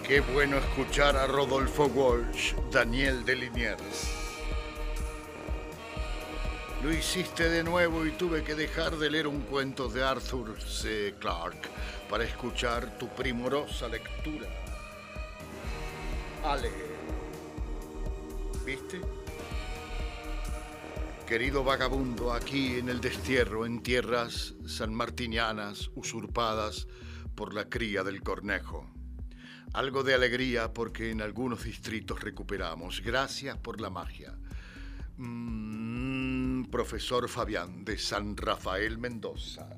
Qué bueno escuchar a Rodolfo Walsh, Daniel de Liniers. Lo hiciste de nuevo y tuve que dejar de leer un cuento de Arthur C. Clarke para escuchar tu primorosa lectura. Ale, ¿viste? Querido vagabundo, aquí en el destierro, en tierras sanmartinianas usurpadas por la cría del cornejo. Algo de alegría porque en algunos distritos recuperamos. Gracias por la magia. Mm, profesor Fabián de San Rafael Mendoza.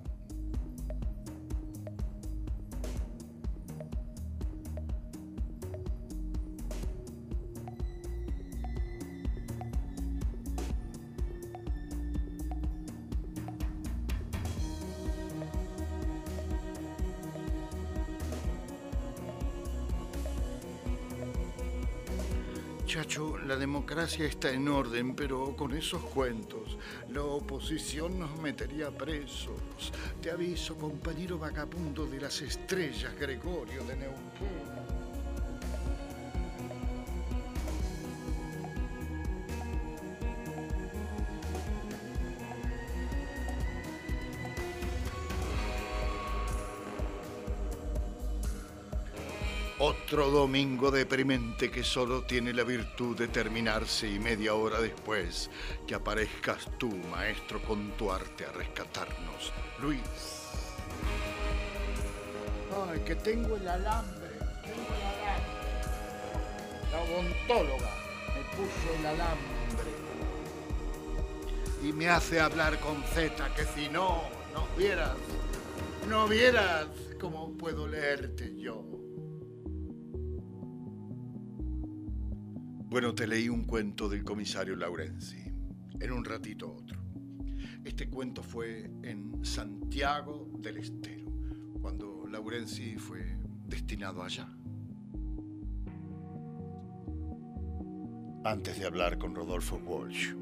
Democracia está en orden, pero con esos cuentos, la oposición nos metería presos. Te aviso, compañero vagabundo de las estrellas, Gregorio de Neuquén. Otro domingo deprimente que solo tiene la virtud de terminarse y media hora después que aparezcas tú, maestro, con tu arte a rescatarnos. Luis. Ay, que tengo el alambre, tengo el alambre. La odontóloga me puso el alambre. Y me hace hablar con Z, que si no, no vieras, no vieras cómo puedo leerte yo. Bueno, te leí un cuento del comisario Laurenzi, en un ratito otro. Este cuento fue en Santiago del Estero, cuando Laurenzi fue destinado allá. Antes de hablar con Rodolfo Walsh,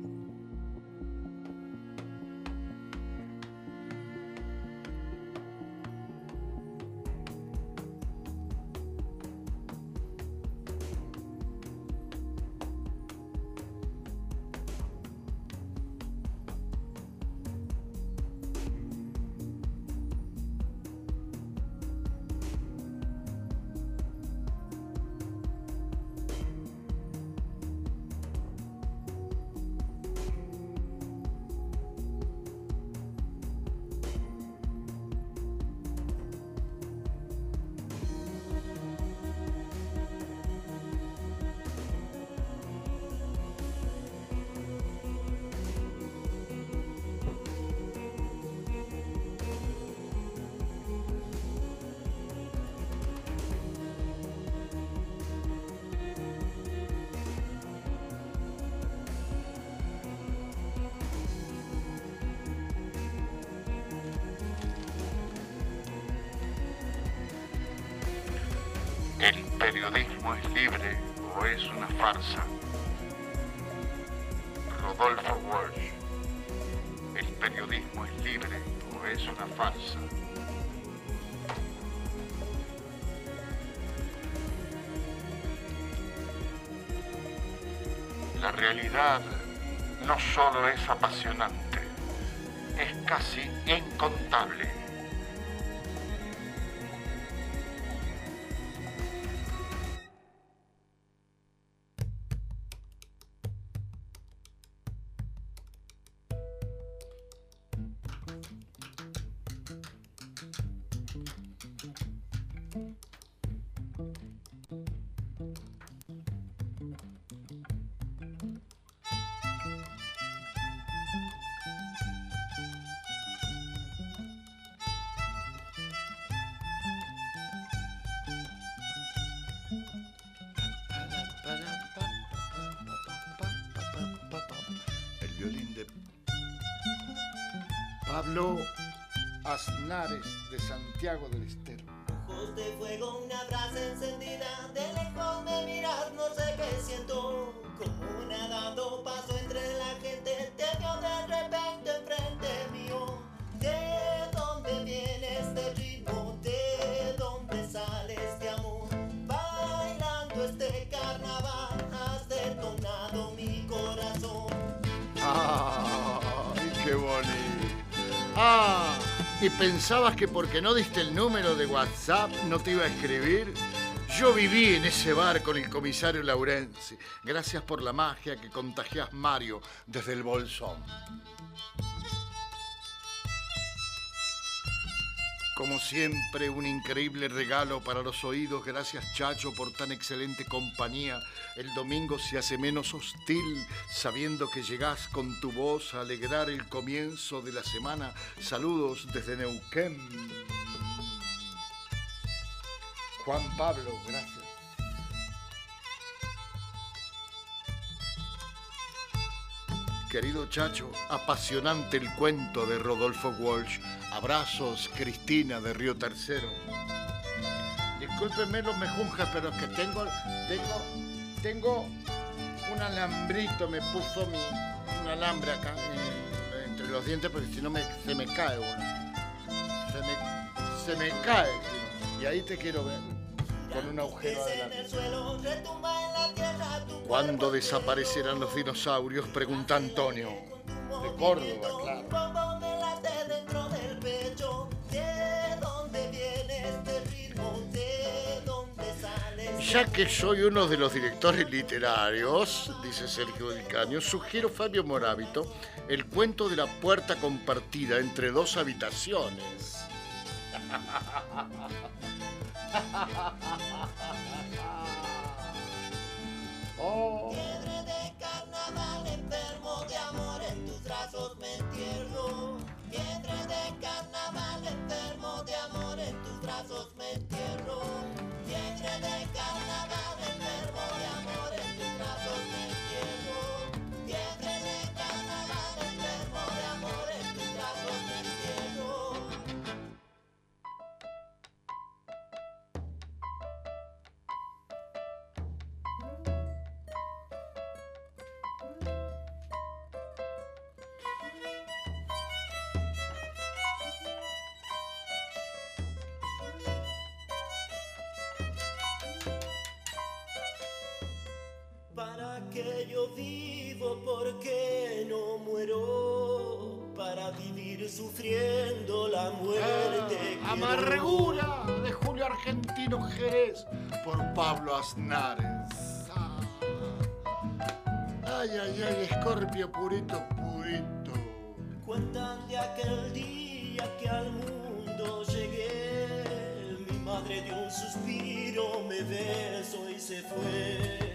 no solo es apasionante, Pablo Aznares de Santiago del Estero. Ojos de fuego, una brasa encendida, de lejos me miras, no sé qué siento. Como nadando ¿Y pensabas que porque no diste el número de WhatsApp no te iba a escribir? Yo viví en ese bar con el comisario Laurenzi. Gracias por la magia que contagias Mario desde el bolsón. Como siempre, un increíble regalo para los oídos. Gracias, Chacho, por tan excelente compañía. El domingo se hace menos hostil, sabiendo que llegás con tu voz a alegrar el comienzo de la semana. Saludos desde Neuquén. Juan Pablo, gracias. Querido Chacho, apasionante el cuento de Rodolfo Walsh. Abrazos, Cristina de Río Tercero. Discúlpenme los mejunjas, pero es que tengo, tengo, tengo un alambrito, me puso mi, un alambre acá eh, entre los dientes porque si no me, se me cae. Se me, se me cae, y ahí te quiero ver, con un agujero adelante. ¿Cuándo desaparecerán los dinosaurios? Pregunta Antonio. De Córdoba, claro. Ya que soy uno de los directores literarios, dice Sergio del Caño, sugiero Fabio Morábito el cuento de la puerta compartida entre dos habitaciones. [laughs] Oh. De carnaval, enfermo de amor, en tus brazos me entierro. Fiebre de carnaval, enfermo de amor, en tus brazos me entierro. ¿Para qué yo vivo? ¿Por qué no muero? Para vivir sufriendo la muerte. Ah, Amargura de Julio Argentino Jerez por Pablo Aznares. Ah. Ay, ay, ay, Escorpio purito, purito. Cuentan de aquel día que al mundo llegué. Mi madre de un suspiro me besó y se fue.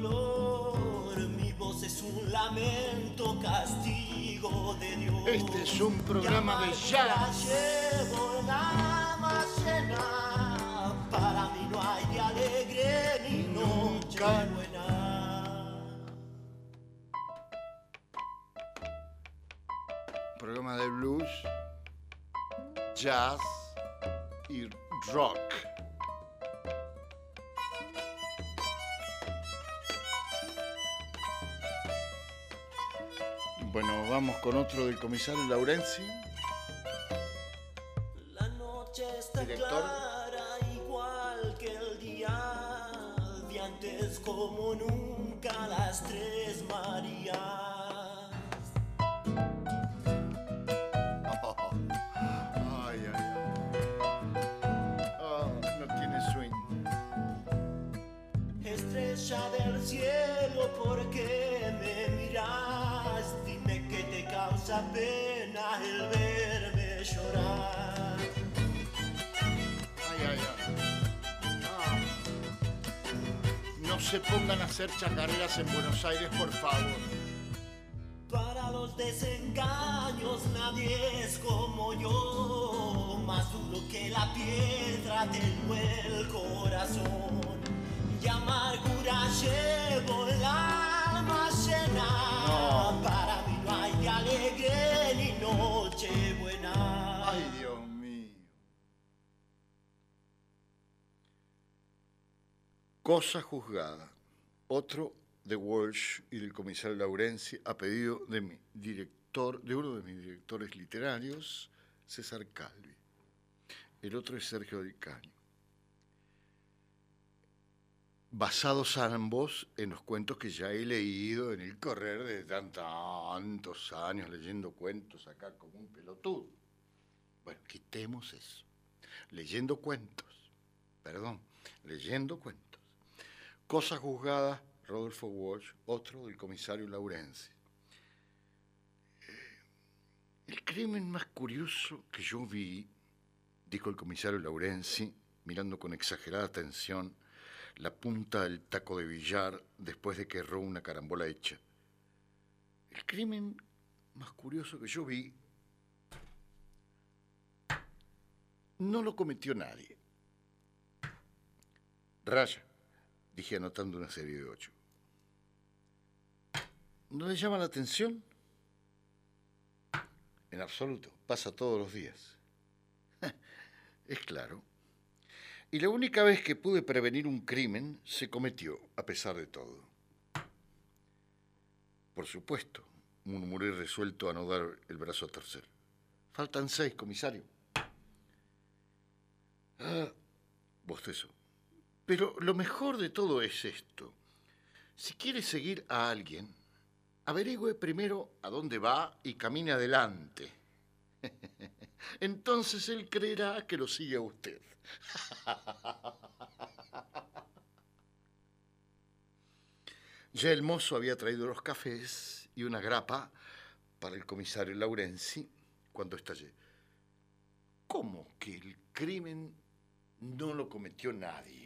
dolor, mi voz es un lamento, castigo de Dios. Este es un programa de jazz. Llevo llena, para mí no hay de alegre ni noche buena. Programa de blues, jazz y rock. Bueno, vamos con otro del comisario Laurenzi. La noche está Director. clara igual que el día de antes como nunca las tres Marías. [laughs] Ay, ay, ay. Ah, no tiene swing. Estrella del cielo, ¿por pena el verme llorar. Ay, ay, ay. No se pongan a hacer chacareras en Buenos Aires, por favor. Para los desengaños nadie es como yo, más duro que la piedra tengo el corazón. Y amargura llevo el Cosa juzgada. Otro de Walsh y del comisario Laurenzi a pedido de mi director, de uno de mis directores literarios, César Calvi. El otro es Sergio Del Caño. Basados ambos en los cuentos que ya he leído en el correr de tan- tantos años leyendo cuentos acá como un pelotudo. Bueno, quitemos eso. Leyendo cuentos, perdón, leyendo cuentos. Cosa juzgada, Rodolfo Walsh, otro del comisario Laurenzi. Eh, El crimen más curioso que yo vi, dijo el comisario Laurenzi, mirando con exagerada atención la punta del taco de billar después de que erró una carambola hecha. El crimen más curioso que yo vi no lo cometió nadie. Raya, dije anotando una serie de ocho. ¿No le llama la atención? En absoluto, pasa todos los días. [laughs] Es claro. Y la única vez que pude prevenir un crimen se cometió, a pesar de todo. Por supuesto, murmuré resuelto a no dar el brazo a torcer. Faltan seis, comisario. Ah, bostezo. Pero lo mejor de todo es esto. Si quiere seguir a alguien, averigüe primero a dónde va y camine adelante. [laughs] Entonces él creerá que lo sigue a usted. [laughs] Ya el mozo había traído los cafés y una grapa para el comisario Laurenzi cuando estallé. ¿Cómo que el crimen no lo cometió nadie?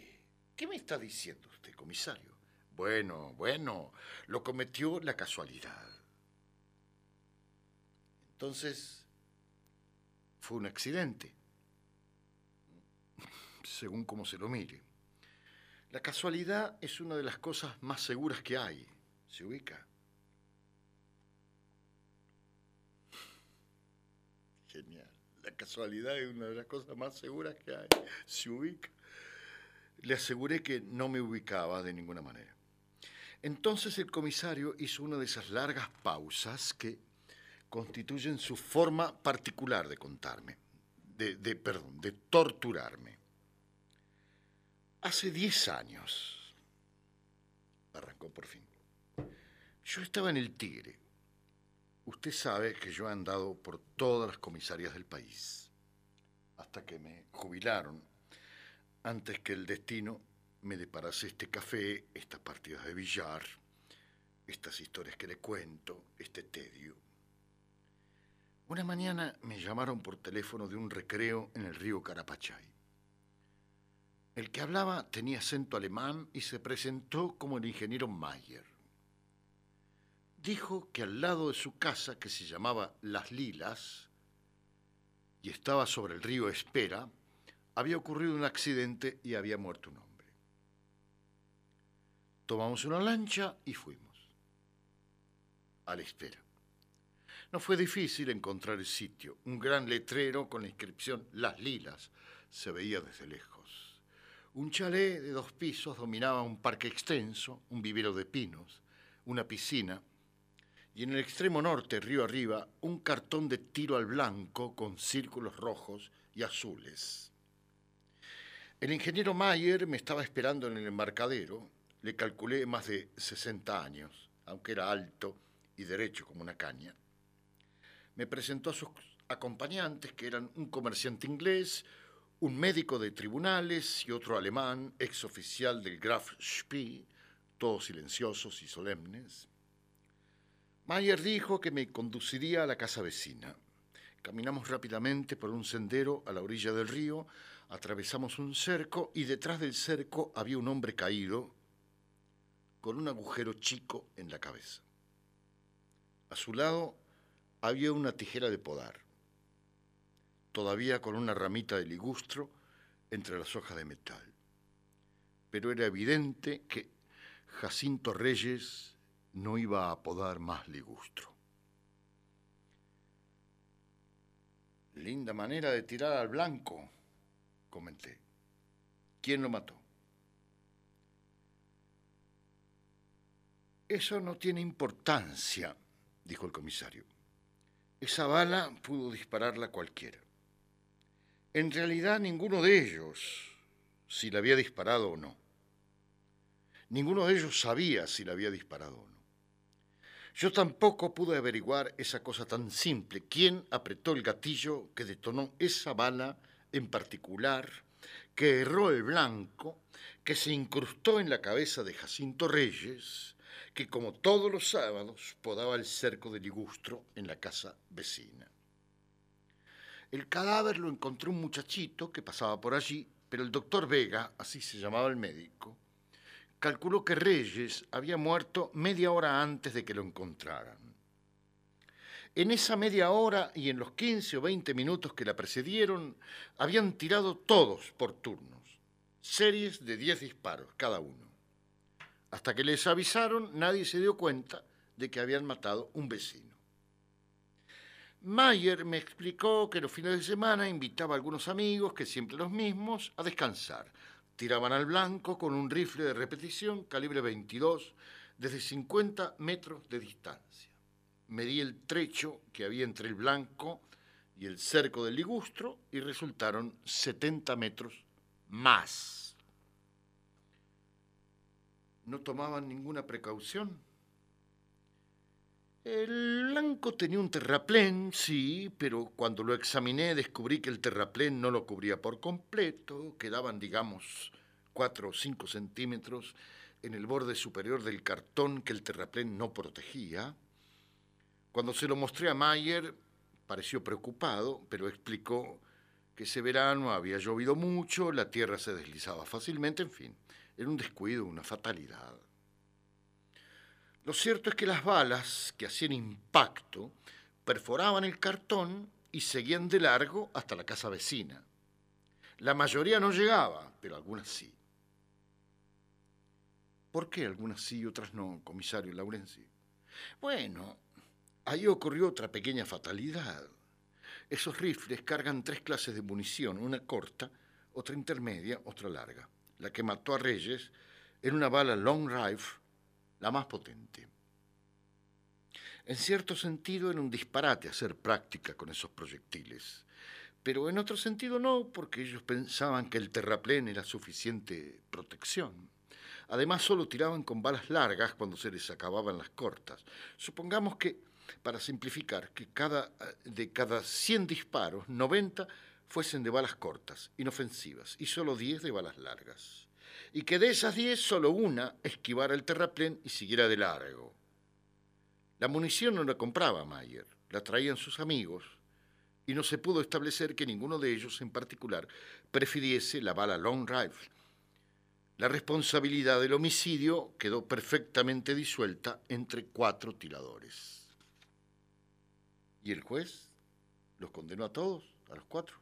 ¿Qué me está diciendo usted, comisario? Bueno, bueno, lo cometió la casualidad. Entonces, fue un accidente, según como se lo mire. La casualidad es una de las cosas más seguras que hay. ¿Se ubica? Genial. La casualidad es una de las cosas más seguras que hay. ¿Se ubica? Le aseguré que no me ubicaba de ninguna manera. Entonces el comisario hizo una de esas largas pausas que constituyen su forma particular de contarme, de, perdón, de torturarme. Hace diez años, arrancó por fin, yo estaba en el Tigre. Usted sabe que yo he andado por todas las comisarias del país, hasta que me jubilaron, antes que el destino me deparase este café, estas partidas de billar, estas historias que le cuento, este tedio. Una mañana me llamaron por teléfono de un recreo en el río Carapachay. El que hablaba tenía acento alemán y se presentó como el ingeniero Mayer. Dijo que al lado de su casa, que se llamaba Las Lilas, y estaba sobre el río Espera, había ocurrido un accidente y había muerto un hombre. Tomamos una lancha y fuimos a la espera. No fue difícil encontrar el sitio. Un gran letrero con la inscripción Las Lilas se veía desde lejos. Un chalet de dos pisos dominaba un parque extenso, un vivero de pinos, una piscina y en el extremo norte, río arriba, un cartón de tiro al blanco con círculos rojos y azules. El ingeniero Mayer me estaba esperando en el embarcadero. Le calculé más de 60 años, aunque era alto y derecho como una caña. Me presentó a sus acompañantes, que eran un comerciante inglés, un médico de tribunales y otro alemán, ex oficial del Graf Spee, todos silenciosos y solemnes. Mayer dijo que me conduciría a la casa vecina. Caminamos rápidamente por un sendero a la orilla del río, atravesamos un cerco y detrás del cerco había un hombre caído con un agujero chico en la cabeza. A su lado había una tijera de podar, todavía con una ramita de ligustro entre las hojas de metal. Pero era evidente que Jacinto Reyes no iba a podar más ligustro. Linda manera de tirar al blanco, comenté. ¿Quién lo mató? Eso no tiene importancia, dijo el comisario. Esa bala pudo dispararla cualquiera. En realidad ninguno de ellos, si la había disparado o no. Ninguno de ellos sabía si la había disparado o no. Yo tampoco pude averiguar esa cosa tan simple, quién apretó el gatillo que detonó esa bala en particular, que erró el blanco, que se incrustó en la cabeza de Jacinto Reyes, que como todos los sábados podaba el cerco de ligustro en la casa vecina. El cadáver lo encontró un muchachito que pasaba por allí, pero el doctor Vega, así se llamaba el médico, calculó que Reyes había muerto media hora antes de que lo encontraran. En esa media hora y en los 15 o 20 minutos que la precedieron, habían tirado todos por turnos, series de 10 disparos cada uno. Hasta que les avisaron, nadie se dio cuenta de que habían matado un vecino. Mayer me explicó que los fines de semana invitaba a algunos amigos, que siempre los mismos, a descansar, Tiraban al blanco con un rifle de repetición calibre 22 desde 50 metros de distancia. Medí el trecho que había entre el blanco y el cerco del ligustro y resultaron 70 metros más. ¿No tomaban ninguna precaución? El blanco tenía un terraplén, sí, pero cuando lo examiné descubrí que el terraplén no lo cubría por completo, quedaban, digamos, cuatro o cinco centímetros en el borde superior del cartón que el terraplén no protegía. Cuando se lo mostré a Mayer, pareció preocupado, pero explicó que ese verano había llovido mucho, la tierra se deslizaba fácilmente, en fin, era un descuido, una fatalidad. Lo cierto es que las balas que hacían impacto perforaban el cartón y seguían de largo hasta la casa vecina. La mayoría no llegaba, pero algunas sí. ¿Por qué algunas sí y otras no, comisario Laurenzi? Bueno, ahí ocurrió otra pequeña fatalidad. Esos rifles cargan tres clases de munición, una corta, otra intermedia, otra larga. La que mató a Reyes era una bala long rifle la más potente. En cierto sentido era un disparate hacer práctica con esos proyectiles, pero en otro sentido no, porque ellos pensaban que el terraplén era suficiente protección. Además, solo tiraban con balas largas cuando se les acababan las cortas. Supongamos que, para simplificar, que cada, de cada 100 disparos, 90 fuesen de balas cortas, inofensivas, y solo 10 de balas largas y que de esas diez solo una esquivara el terraplén y siguiera de largo. La munición no la compraba Mayer, la traían sus amigos, y no se pudo establecer que ninguno de ellos en particular prefiriese la bala long rifle. La responsabilidad del homicidio quedó perfectamente disuelta entre cuatro tiradores. ¿Y el juez los condenó a todos, a los cuatro?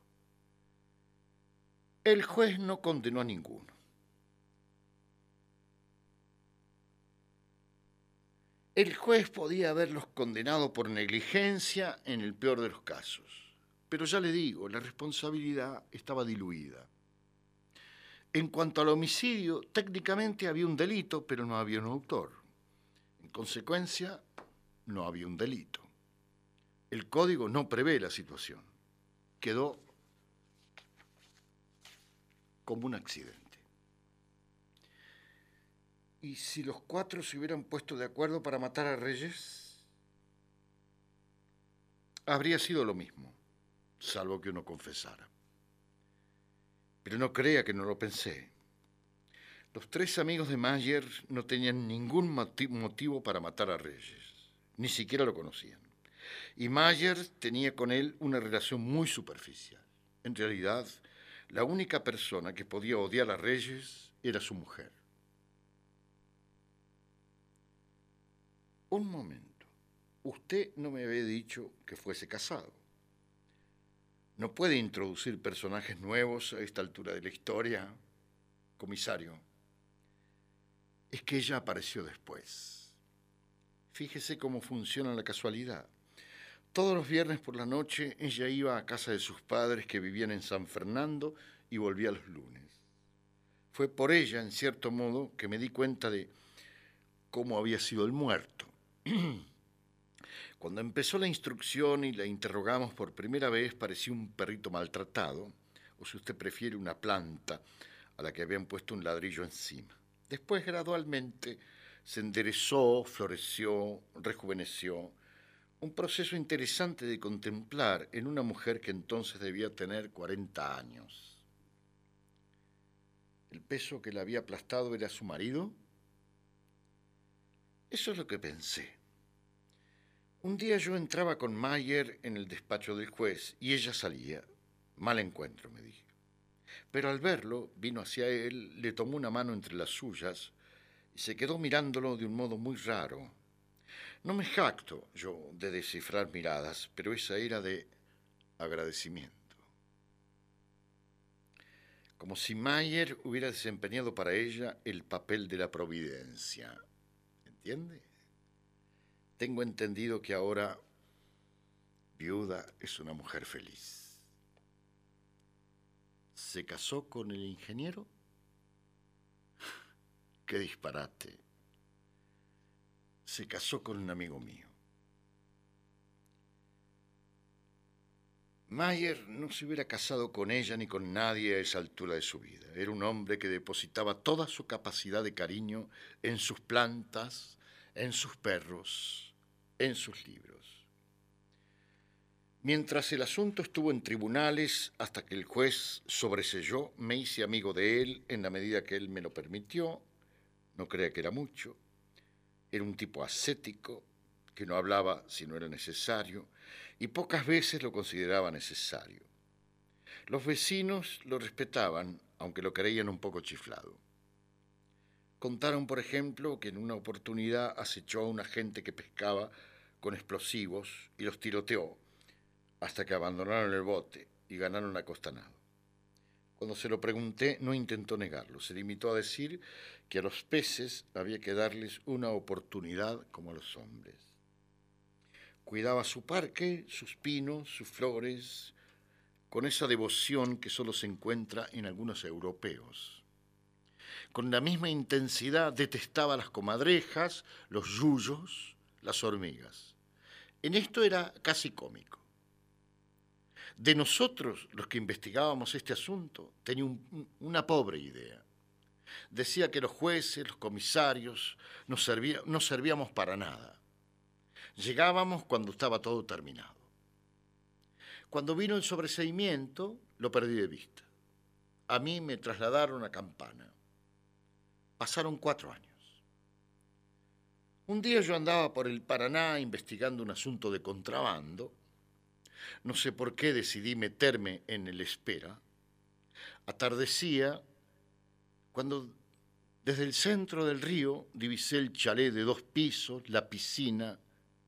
El juez no condenó a ninguno. El juez podía haberlos condenado por negligencia en el peor de los casos. Pero ya le digo, la responsabilidad estaba diluida. En cuanto al homicidio, técnicamente había un delito, pero no había un autor. En consecuencia, no había un delito. El código no prevé la situación. Quedó como un accidente. ¿Y si los cuatro se hubieran puesto de acuerdo para matar a Reyes? Habría sido lo mismo, salvo que uno confesara. Pero no crea que no lo pensé. Los tres amigos de Mayer no tenían ningún motivo para matar a Reyes, ni siquiera lo conocían. Y Mayer tenía con él una relación muy superficial. En realidad, la única persona que podía odiar a Reyes era su mujer. Un momento. Usted no me había dicho que fuese casado. No puede introducir personajes nuevos a esta altura de la historia, comisario. Es que ella apareció después. Fíjese cómo funciona la casualidad. Todos los viernes por la noche ella iba a casa de sus padres que vivían en San Fernando y volvía los lunes. Fue por ella, en cierto modo, que me di cuenta de cómo había sido el muerto. [clears throat] Cuando empezó la instrucción y la interrogamos por primera vez, parecía un perrito maltratado, o si usted prefiere, una planta a la que habían puesto un ladrillo encima. Después, gradualmente, se enderezó, floreció, rejuveneció. Un proceso interesante de contemplar en una mujer que entonces debía tener 40 años. ¿El peso que la había aplastado era su marido? Eso es lo que pensé. Un día yo entraba con Mayer en el despacho del juez y ella salía. Mal encuentro, me dije. Pero al verlo, vino hacia él, le tomó una mano entre las suyas y se quedó mirándolo de un modo muy raro. No me jacto yo de descifrar miradas, pero esa era de agradecimiento. Como si Mayer hubiera desempeñado para ella el papel de la providencia. ¿Entiende? Tengo entendido que ahora viuda es una mujer feliz. ¿Se casó con el ingeniero? [laughs] Qué disparate. Se casó con un amigo mío. Mayer no se hubiera casado con ella ni con nadie a esa altura de su vida. Era un hombre que depositaba toda su capacidad de cariño en sus plantas, en sus perros, en sus libros. Mientras el asunto estuvo en tribunales hasta que el juez sobreselló, me hice amigo de él en la medida que él me lo permitió. No crea que era mucho. Era un tipo ascético, que no hablaba si no era necesario, y pocas veces lo consideraba necesario. Los vecinos lo respetaban, aunque lo creían un poco chiflado. Contaron, por ejemplo, que en una oportunidad acechó a una gente que pescaba con explosivos y los tiroteó hasta que abandonaron el bote y ganaron la costanado. Cuando se lo pregunté, no intentó negarlo. Se limitó a decir que a los peces había que darles una oportunidad como a los hombres. Cuidaba su parque, sus pinos, sus flores, con esa devoción que solo se encuentra en algunos europeos con la misma intensidad detestaba las comadrejas, los yuyos, las hormigas. En esto era casi cómico. De nosotros, los que investigábamos este asunto, tenía una pobre idea. Decía que los jueces, los comisarios, no servíamos para nada. Llegábamos cuando estaba todo terminado. Cuando vino el sobreseimiento, lo perdí de vista. A mí me trasladaron a Campana. Pasaron cuatro años. Un día yo andaba por el Paraná investigando un asunto de contrabando. No sé por qué decidí meterme en el espera. Atardecía cuando desde el centro del río divisé el chalet de dos pisos, la piscina,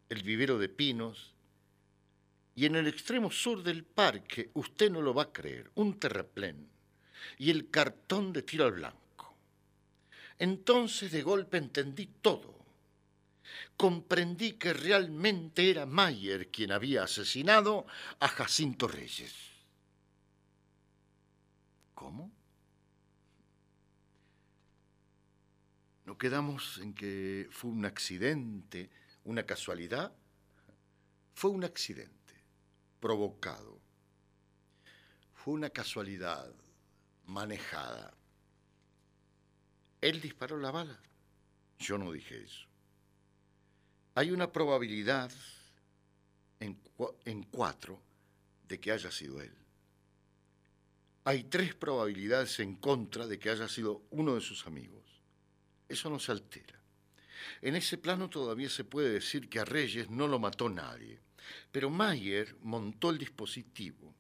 el vivero de pinos, y en el extremo sur del parque, usted no lo va a creer, un terraplén y el cartón de tiro al blanco. Entonces de golpe entendí todo. comprendí que realmente era Mayer quien había asesinado a Jacinto Reyes. ¿Cómo? Quedamos en que fue un accidente, una casualidad? Fue un accidente, provocado. Fue una casualidad manejada. Él disparó la bala. Yo no dije eso. Hay una probabilidad en, en cuatro de que haya sido él. Hay tres probabilidades en contra de que haya sido uno de sus amigos. Eso no se altera. En ese plano todavía se puede decir que a Reyes no lo mató nadie, pero Mayer montó el dispositivo.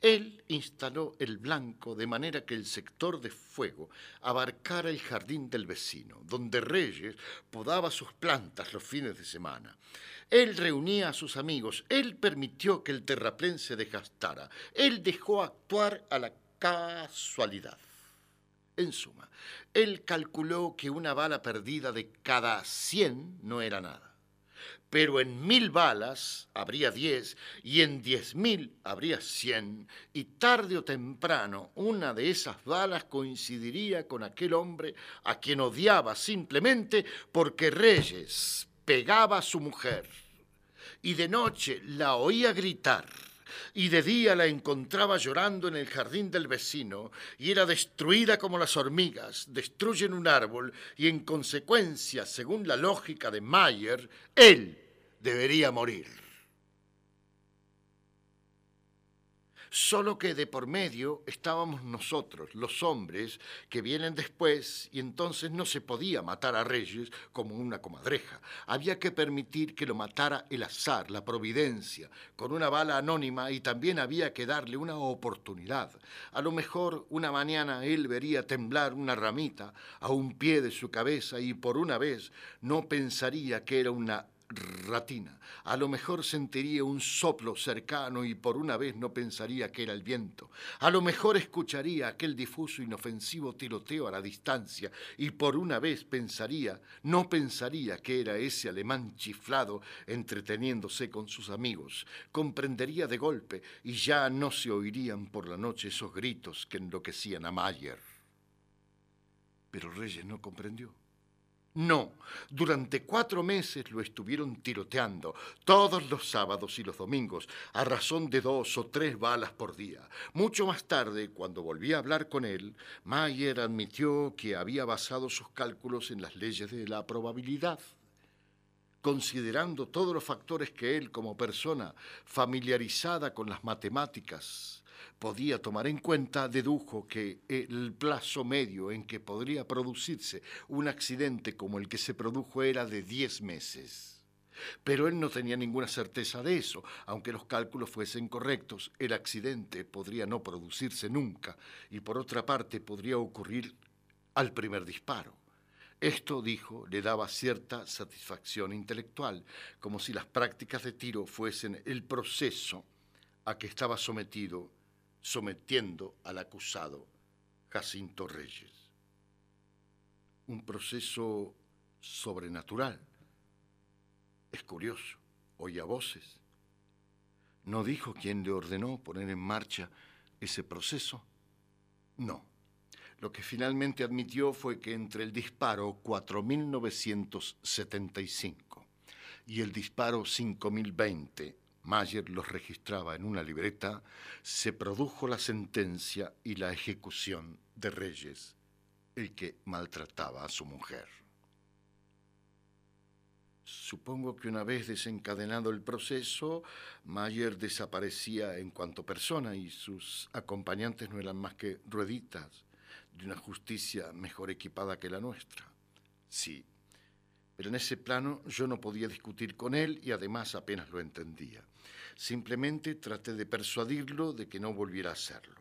Él instaló el blanco de manera que el sector de fuego abarcara el jardín del vecino, donde Reyes podaba sus plantas los fines de semana. Él reunía a sus amigos, él permitió que el terraplén se desgastara, él dejó actuar a la casualidad. En suma, él calculó que una bala perdida de cada 100 no era nada. Pero en mil balas habría diez y en diez mil habría cien y tarde o temprano una de esas balas coincidiría con aquel hombre a quien odiaba simplemente porque Reyes pegaba a su mujer y de noche la oía gritar y de día la encontraba llorando en el jardín del vecino y era destruida como las hormigas destruyen un árbol y en consecuencia, según la lógica de Mayer, él debería morir. Solo que de por medio estábamos nosotros, los hombres, que vienen después, y entonces no se podía matar a Reyes como una comadreja. Había que permitir que lo matara el azar, la providencia, con una bala anónima, y también había que darle una oportunidad. A lo mejor una mañana él vería temblar una ramita a un pie de su cabeza y por una vez no pensaría que era una ratina. A lo mejor sentiría un soplo cercano y por una vez no pensaría que era el viento. A lo mejor escucharía aquel difuso inofensivo tiroteo a la distancia y por una vez pensaría, no pensaría que era ese alemán chiflado entreteniéndose con sus amigos. Comprendería de golpe y ya no se oirían por la noche esos gritos que enloquecían a Mayer. Pero Reyes no comprendió. No, durante cuatro meses lo estuvieron tiroteando, todos los sábados y los domingos, a razón de dos o tres balas por día. Mucho más tarde, cuando volví a hablar con él, Mayer admitió que había basado sus cálculos en las leyes de la probabilidad. Considerando todos los factores que él, como persona familiarizada con las matemáticas, podía tomar en cuenta, dedujo que el plazo medio en que podría producirse un accidente como el que se produjo era de 10 meses. Pero él no tenía ninguna certeza de eso. Aunque los cálculos fuesen correctos, el accidente podría no producirse nunca y por otra parte podría ocurrir al primer disparo. Esto, dijo, le daba cierta satisfacción intelectual, como si las prácticas de tiro fuesen el proceso a que estaba sometido sometiendo al acusado Jacinto Reyes. Un proceso sobrenatural. Es curioso, oía voces. ¿No dijo quién le ordenó poner en marcha ese proceso? No. Lo que finalmente admitió fue que entre el disparo 4975 y el disparo 5020 Mayer los registraba en una libreta, se produjo la sentencia y la ejecución de Reyes, el que maltrataba a su mujer. Supongo que una vez desencadenado el proceso, Mayer desaparecía en cuanto persona y sus acompañantes no eran más que rueditas de una justicia mejor equipada que la nuestra. Sí, pero en ese plano yo no podía discutir con él y además apenas lo entendía. Simplemente traté de persuadirlo de que no volviera a hacerlo,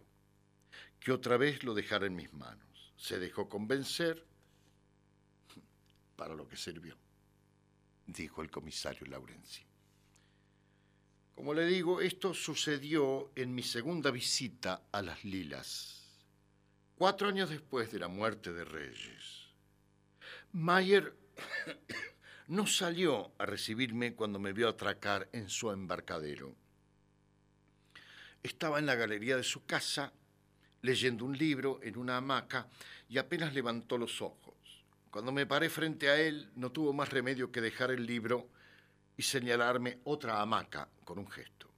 que otra vez lo dejara en mis manos. Se dejó convencer para lo que sirvió, dijo el comisario Laurenzi. Como le digo, esto sucedió en mi segunda visita a las Lilas, cuatro años después de la muerte de Reyes. Mayer [coughs] no salió a recibirme cuando me vio atracar en su embarcadero. Estaba en la galería de su casa leyendo un libro en una hamaca y apenas levantó los ojos. Cuando me paré frente a él, no tuvo más remedio que dejar el libro y señalarme otra hamaca con un gesto.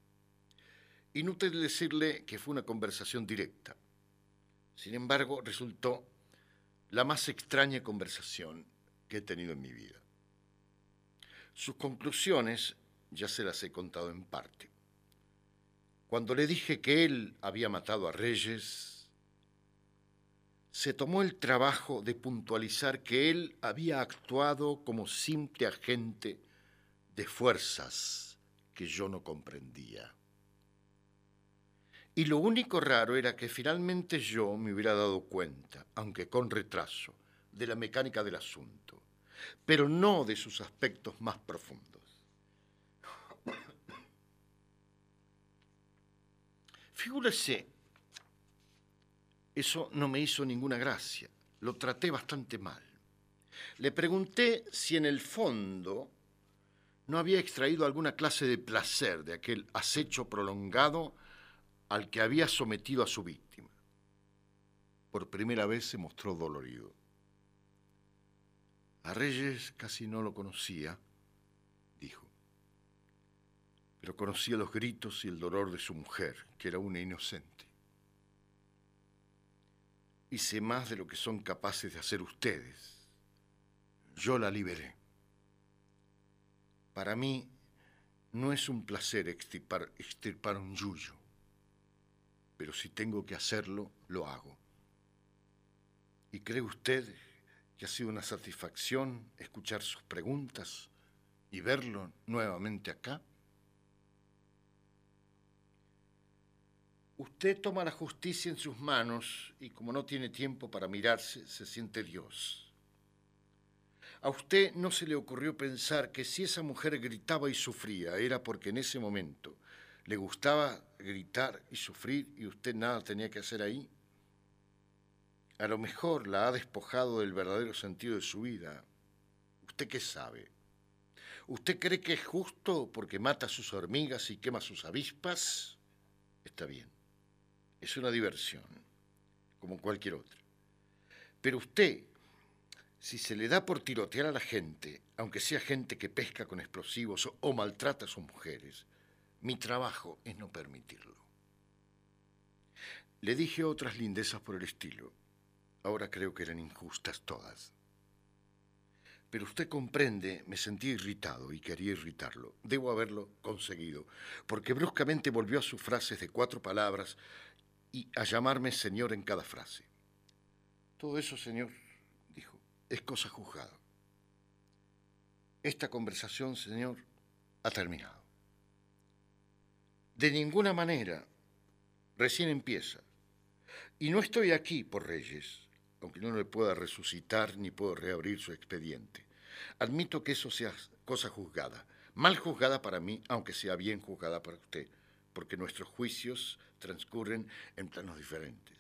Inútil decirle que fue una conversación directa. Sin embargo, resultó la más extraña conversación he tenido en mi vida. Sus conclusiones ya se las he contado en parte. Cuando le dije que él había matado a Reyes, se tomó el trabajo de puntualizar que él había actuado como simple agente de fuerzas que yo no comprendía. Y lo único raro era que finalmente yo me hubiera dado cuenta, aunque con retraso, de la mecánica del asunto, pero no de sus aspectos más profundos. Figúrese, eso no me hizo ninguna gracia, lo traté bastante mal. Le pregunté si en el fondo no había extraído alguna clase de placer de aquel acecho prolongado al que había sometido a su víctima. Por primera vez se mostró dolorido. A Reyes casi no lo conocía, dijo, pero conocía los gritos y el dolor de su mujer, que era una inocente. Hice más de lo que son capaces de hacer ustedes. Yo la liberé. Para mí no es un placer extirpar, un yuyo pero si tengo que hacerlo, lo hago. ¿Y cree usted que ha sido una satisfacción escuchar sus preguntas y verlo nuevamente acá? Usted toma la justicia en sus manos y como no tiene tiempo para mirarse, se siente Dios. A usted no se le ocurrió pensar que si esa mujer gritaba y sufría era porque en ese momento le gustaba gritar y sufrir y usted nada tenía que hacer ahí. A lo mejor la ha despojado del verdadero sentido de su vida. ¿Usted qué sabe? ¿Usted cree que es justo porque mata a sus hormigas y quema sus avispas? Está bien. Es una diversión, como cualquier otra. Pero usted, si se le da por tirotear a la gente, aunque sea gente que pesca con explosivos o, maltrata a sus mujeres, mi trabajo es no permitirlo. Le dije otras lindezas por el estilo. Ahora creo que eran injustas todas. Pero usted comprende, me sentí irritado y quería irritarlo. Debo haberlo conseguido, porque bruscamente volvió a sus frases de cuatro palabras y a llamarme señor en cada frase. Todo eso, señor, dijo, es cosa juzgada. Esta conversación, señor, ha terminado. De ninguna manera. Recién empieza. Y no estoy aquí por Reyes, aunque no le pueda resucitar ni puedo reabrir su expediente. Admito que eso sea cosa juzgada, mal juzgada para mí, aunque sea bien juzgada para usted, porque nuestros juicios transcurren en planos diferentes.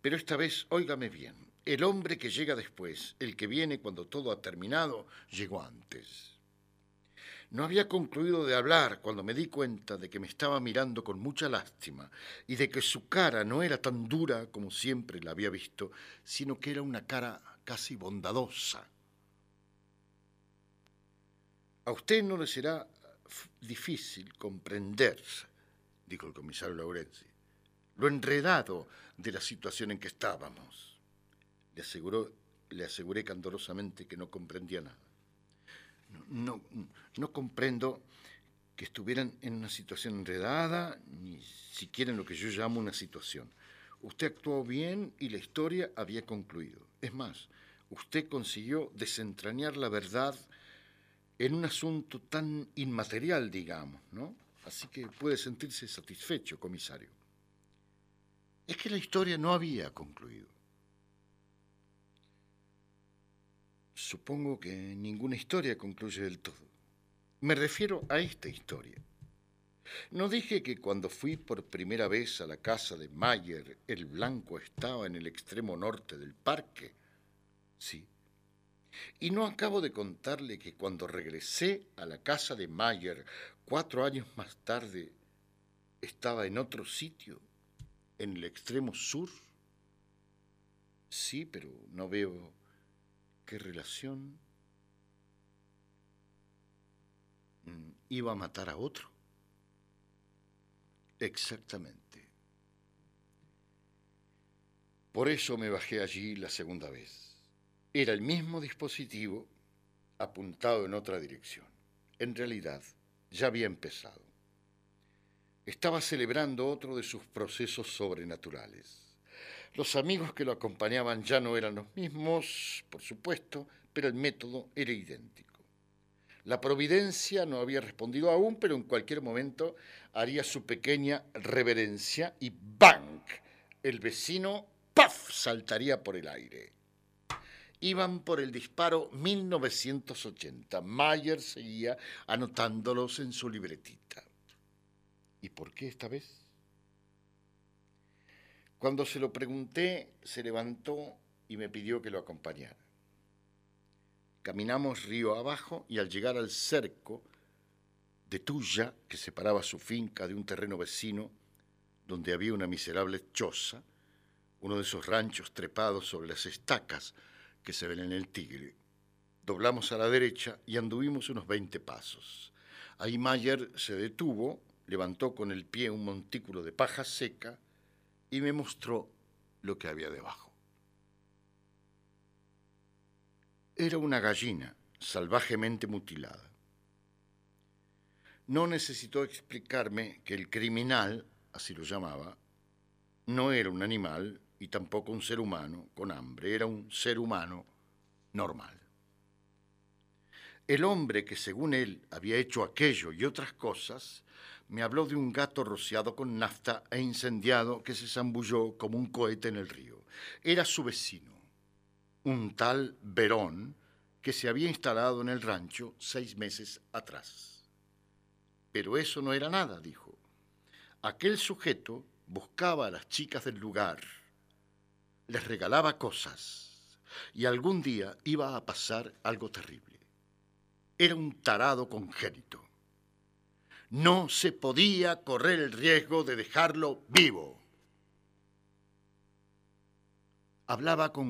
Pero esta vez, óigame bien, el hombre que llega después, el que viene cuando todo ha terminado, llegó antes. No había concluido de hablar cuando me di cuenta de que me estaba mirando con mucha lástima y de que su cara no era tan dura como siempre la había visto, sino que era una cara casi bondadosa. A usted no le será difícil comprender, dijo el comisario Laurenzi, lo enredado de la situación en que estábamos. Le, le aseguré candorosamente que no comprendía nada no, comprendo que estuvieran en una situación enredada, ni siquiera en lo que yo llamo una situación. Usted actuó bien y la historia había concluido. Es más, usted consiguió desentrañar la verdad en un asunto tan inmaterial, digamos, ¿no? Así que puede sentirse satisfecho, comisario. Es que la historia no había concluido. Supongo que ninguna historia concluye del todo. Me refiero a esta historia. No dije que cuando fui por primera vez a la casa de Mayer, el blanco estaba en el extremo norte del parque. Sí. Y no acabo de contarle que cuando regresé a la casa de Mayer cuatro años más tarde, estaba en otro sitio, en el extremo sur. Sí, pero no veo qué relación. Mm, iba a matar a otro. Exactamente. Por eso me bajé allí la segunda vez. Era el mismo dispositivo apuntado en otra dirección. En realidad, ya había empezado. Estaba celebrando otro de sus procesos sobrenaturales. Los amigos que lo acompañaban ya no eran los mismos, por supuesto, pero el método era idéntico. La providencia no había respondido aún, pero en cualquier momento haría su pequeña reverencia y ¡bang! El vecino ¡paf! saltaría por el aire. Iban por el disparo 1980. Mayer seguía anotándolos en su libretita. ¿Y por qué esta vez? Cuando se lo pregunté, se levantó y me pidió que lo acompañara. Caminamos río abajo y al llegar al cerco de Tuya, que separaba su finca de un terreno vecino, donde había una miserable choza, uno de esos ranchos trepados sobre las estacas que se ven en el Tigre. Doblamos a la derecha y anduvimos unos 20 pasos. Ahí Mayer se detuvo, levantó con el pie un montículo de paja seca y me mostró lo que había debajo. Era una gallina salvajemente mutilada. No necesitó explicarme que el criminal, así lo llamaba, no era un animal y tampoco un ser humano con hambre, era un ser humano normal. El hombre que según él había hecho aquello y otras cosas, me habló de un gato rociado con nafta e incendiado que se zambulló como un cohete en el río. Era su vecino, un tal Verón, que se había instalado en el rancho seis meses atrás. Pero eso no era nada, dijo. Aquel sujeto buscaba a las chicas del lugar les regalaba cosas y algún día iba a pasar algo terrible. Era un tarado congénito. No se podía correr el riesgo de dejarlo vivo. Hablaba con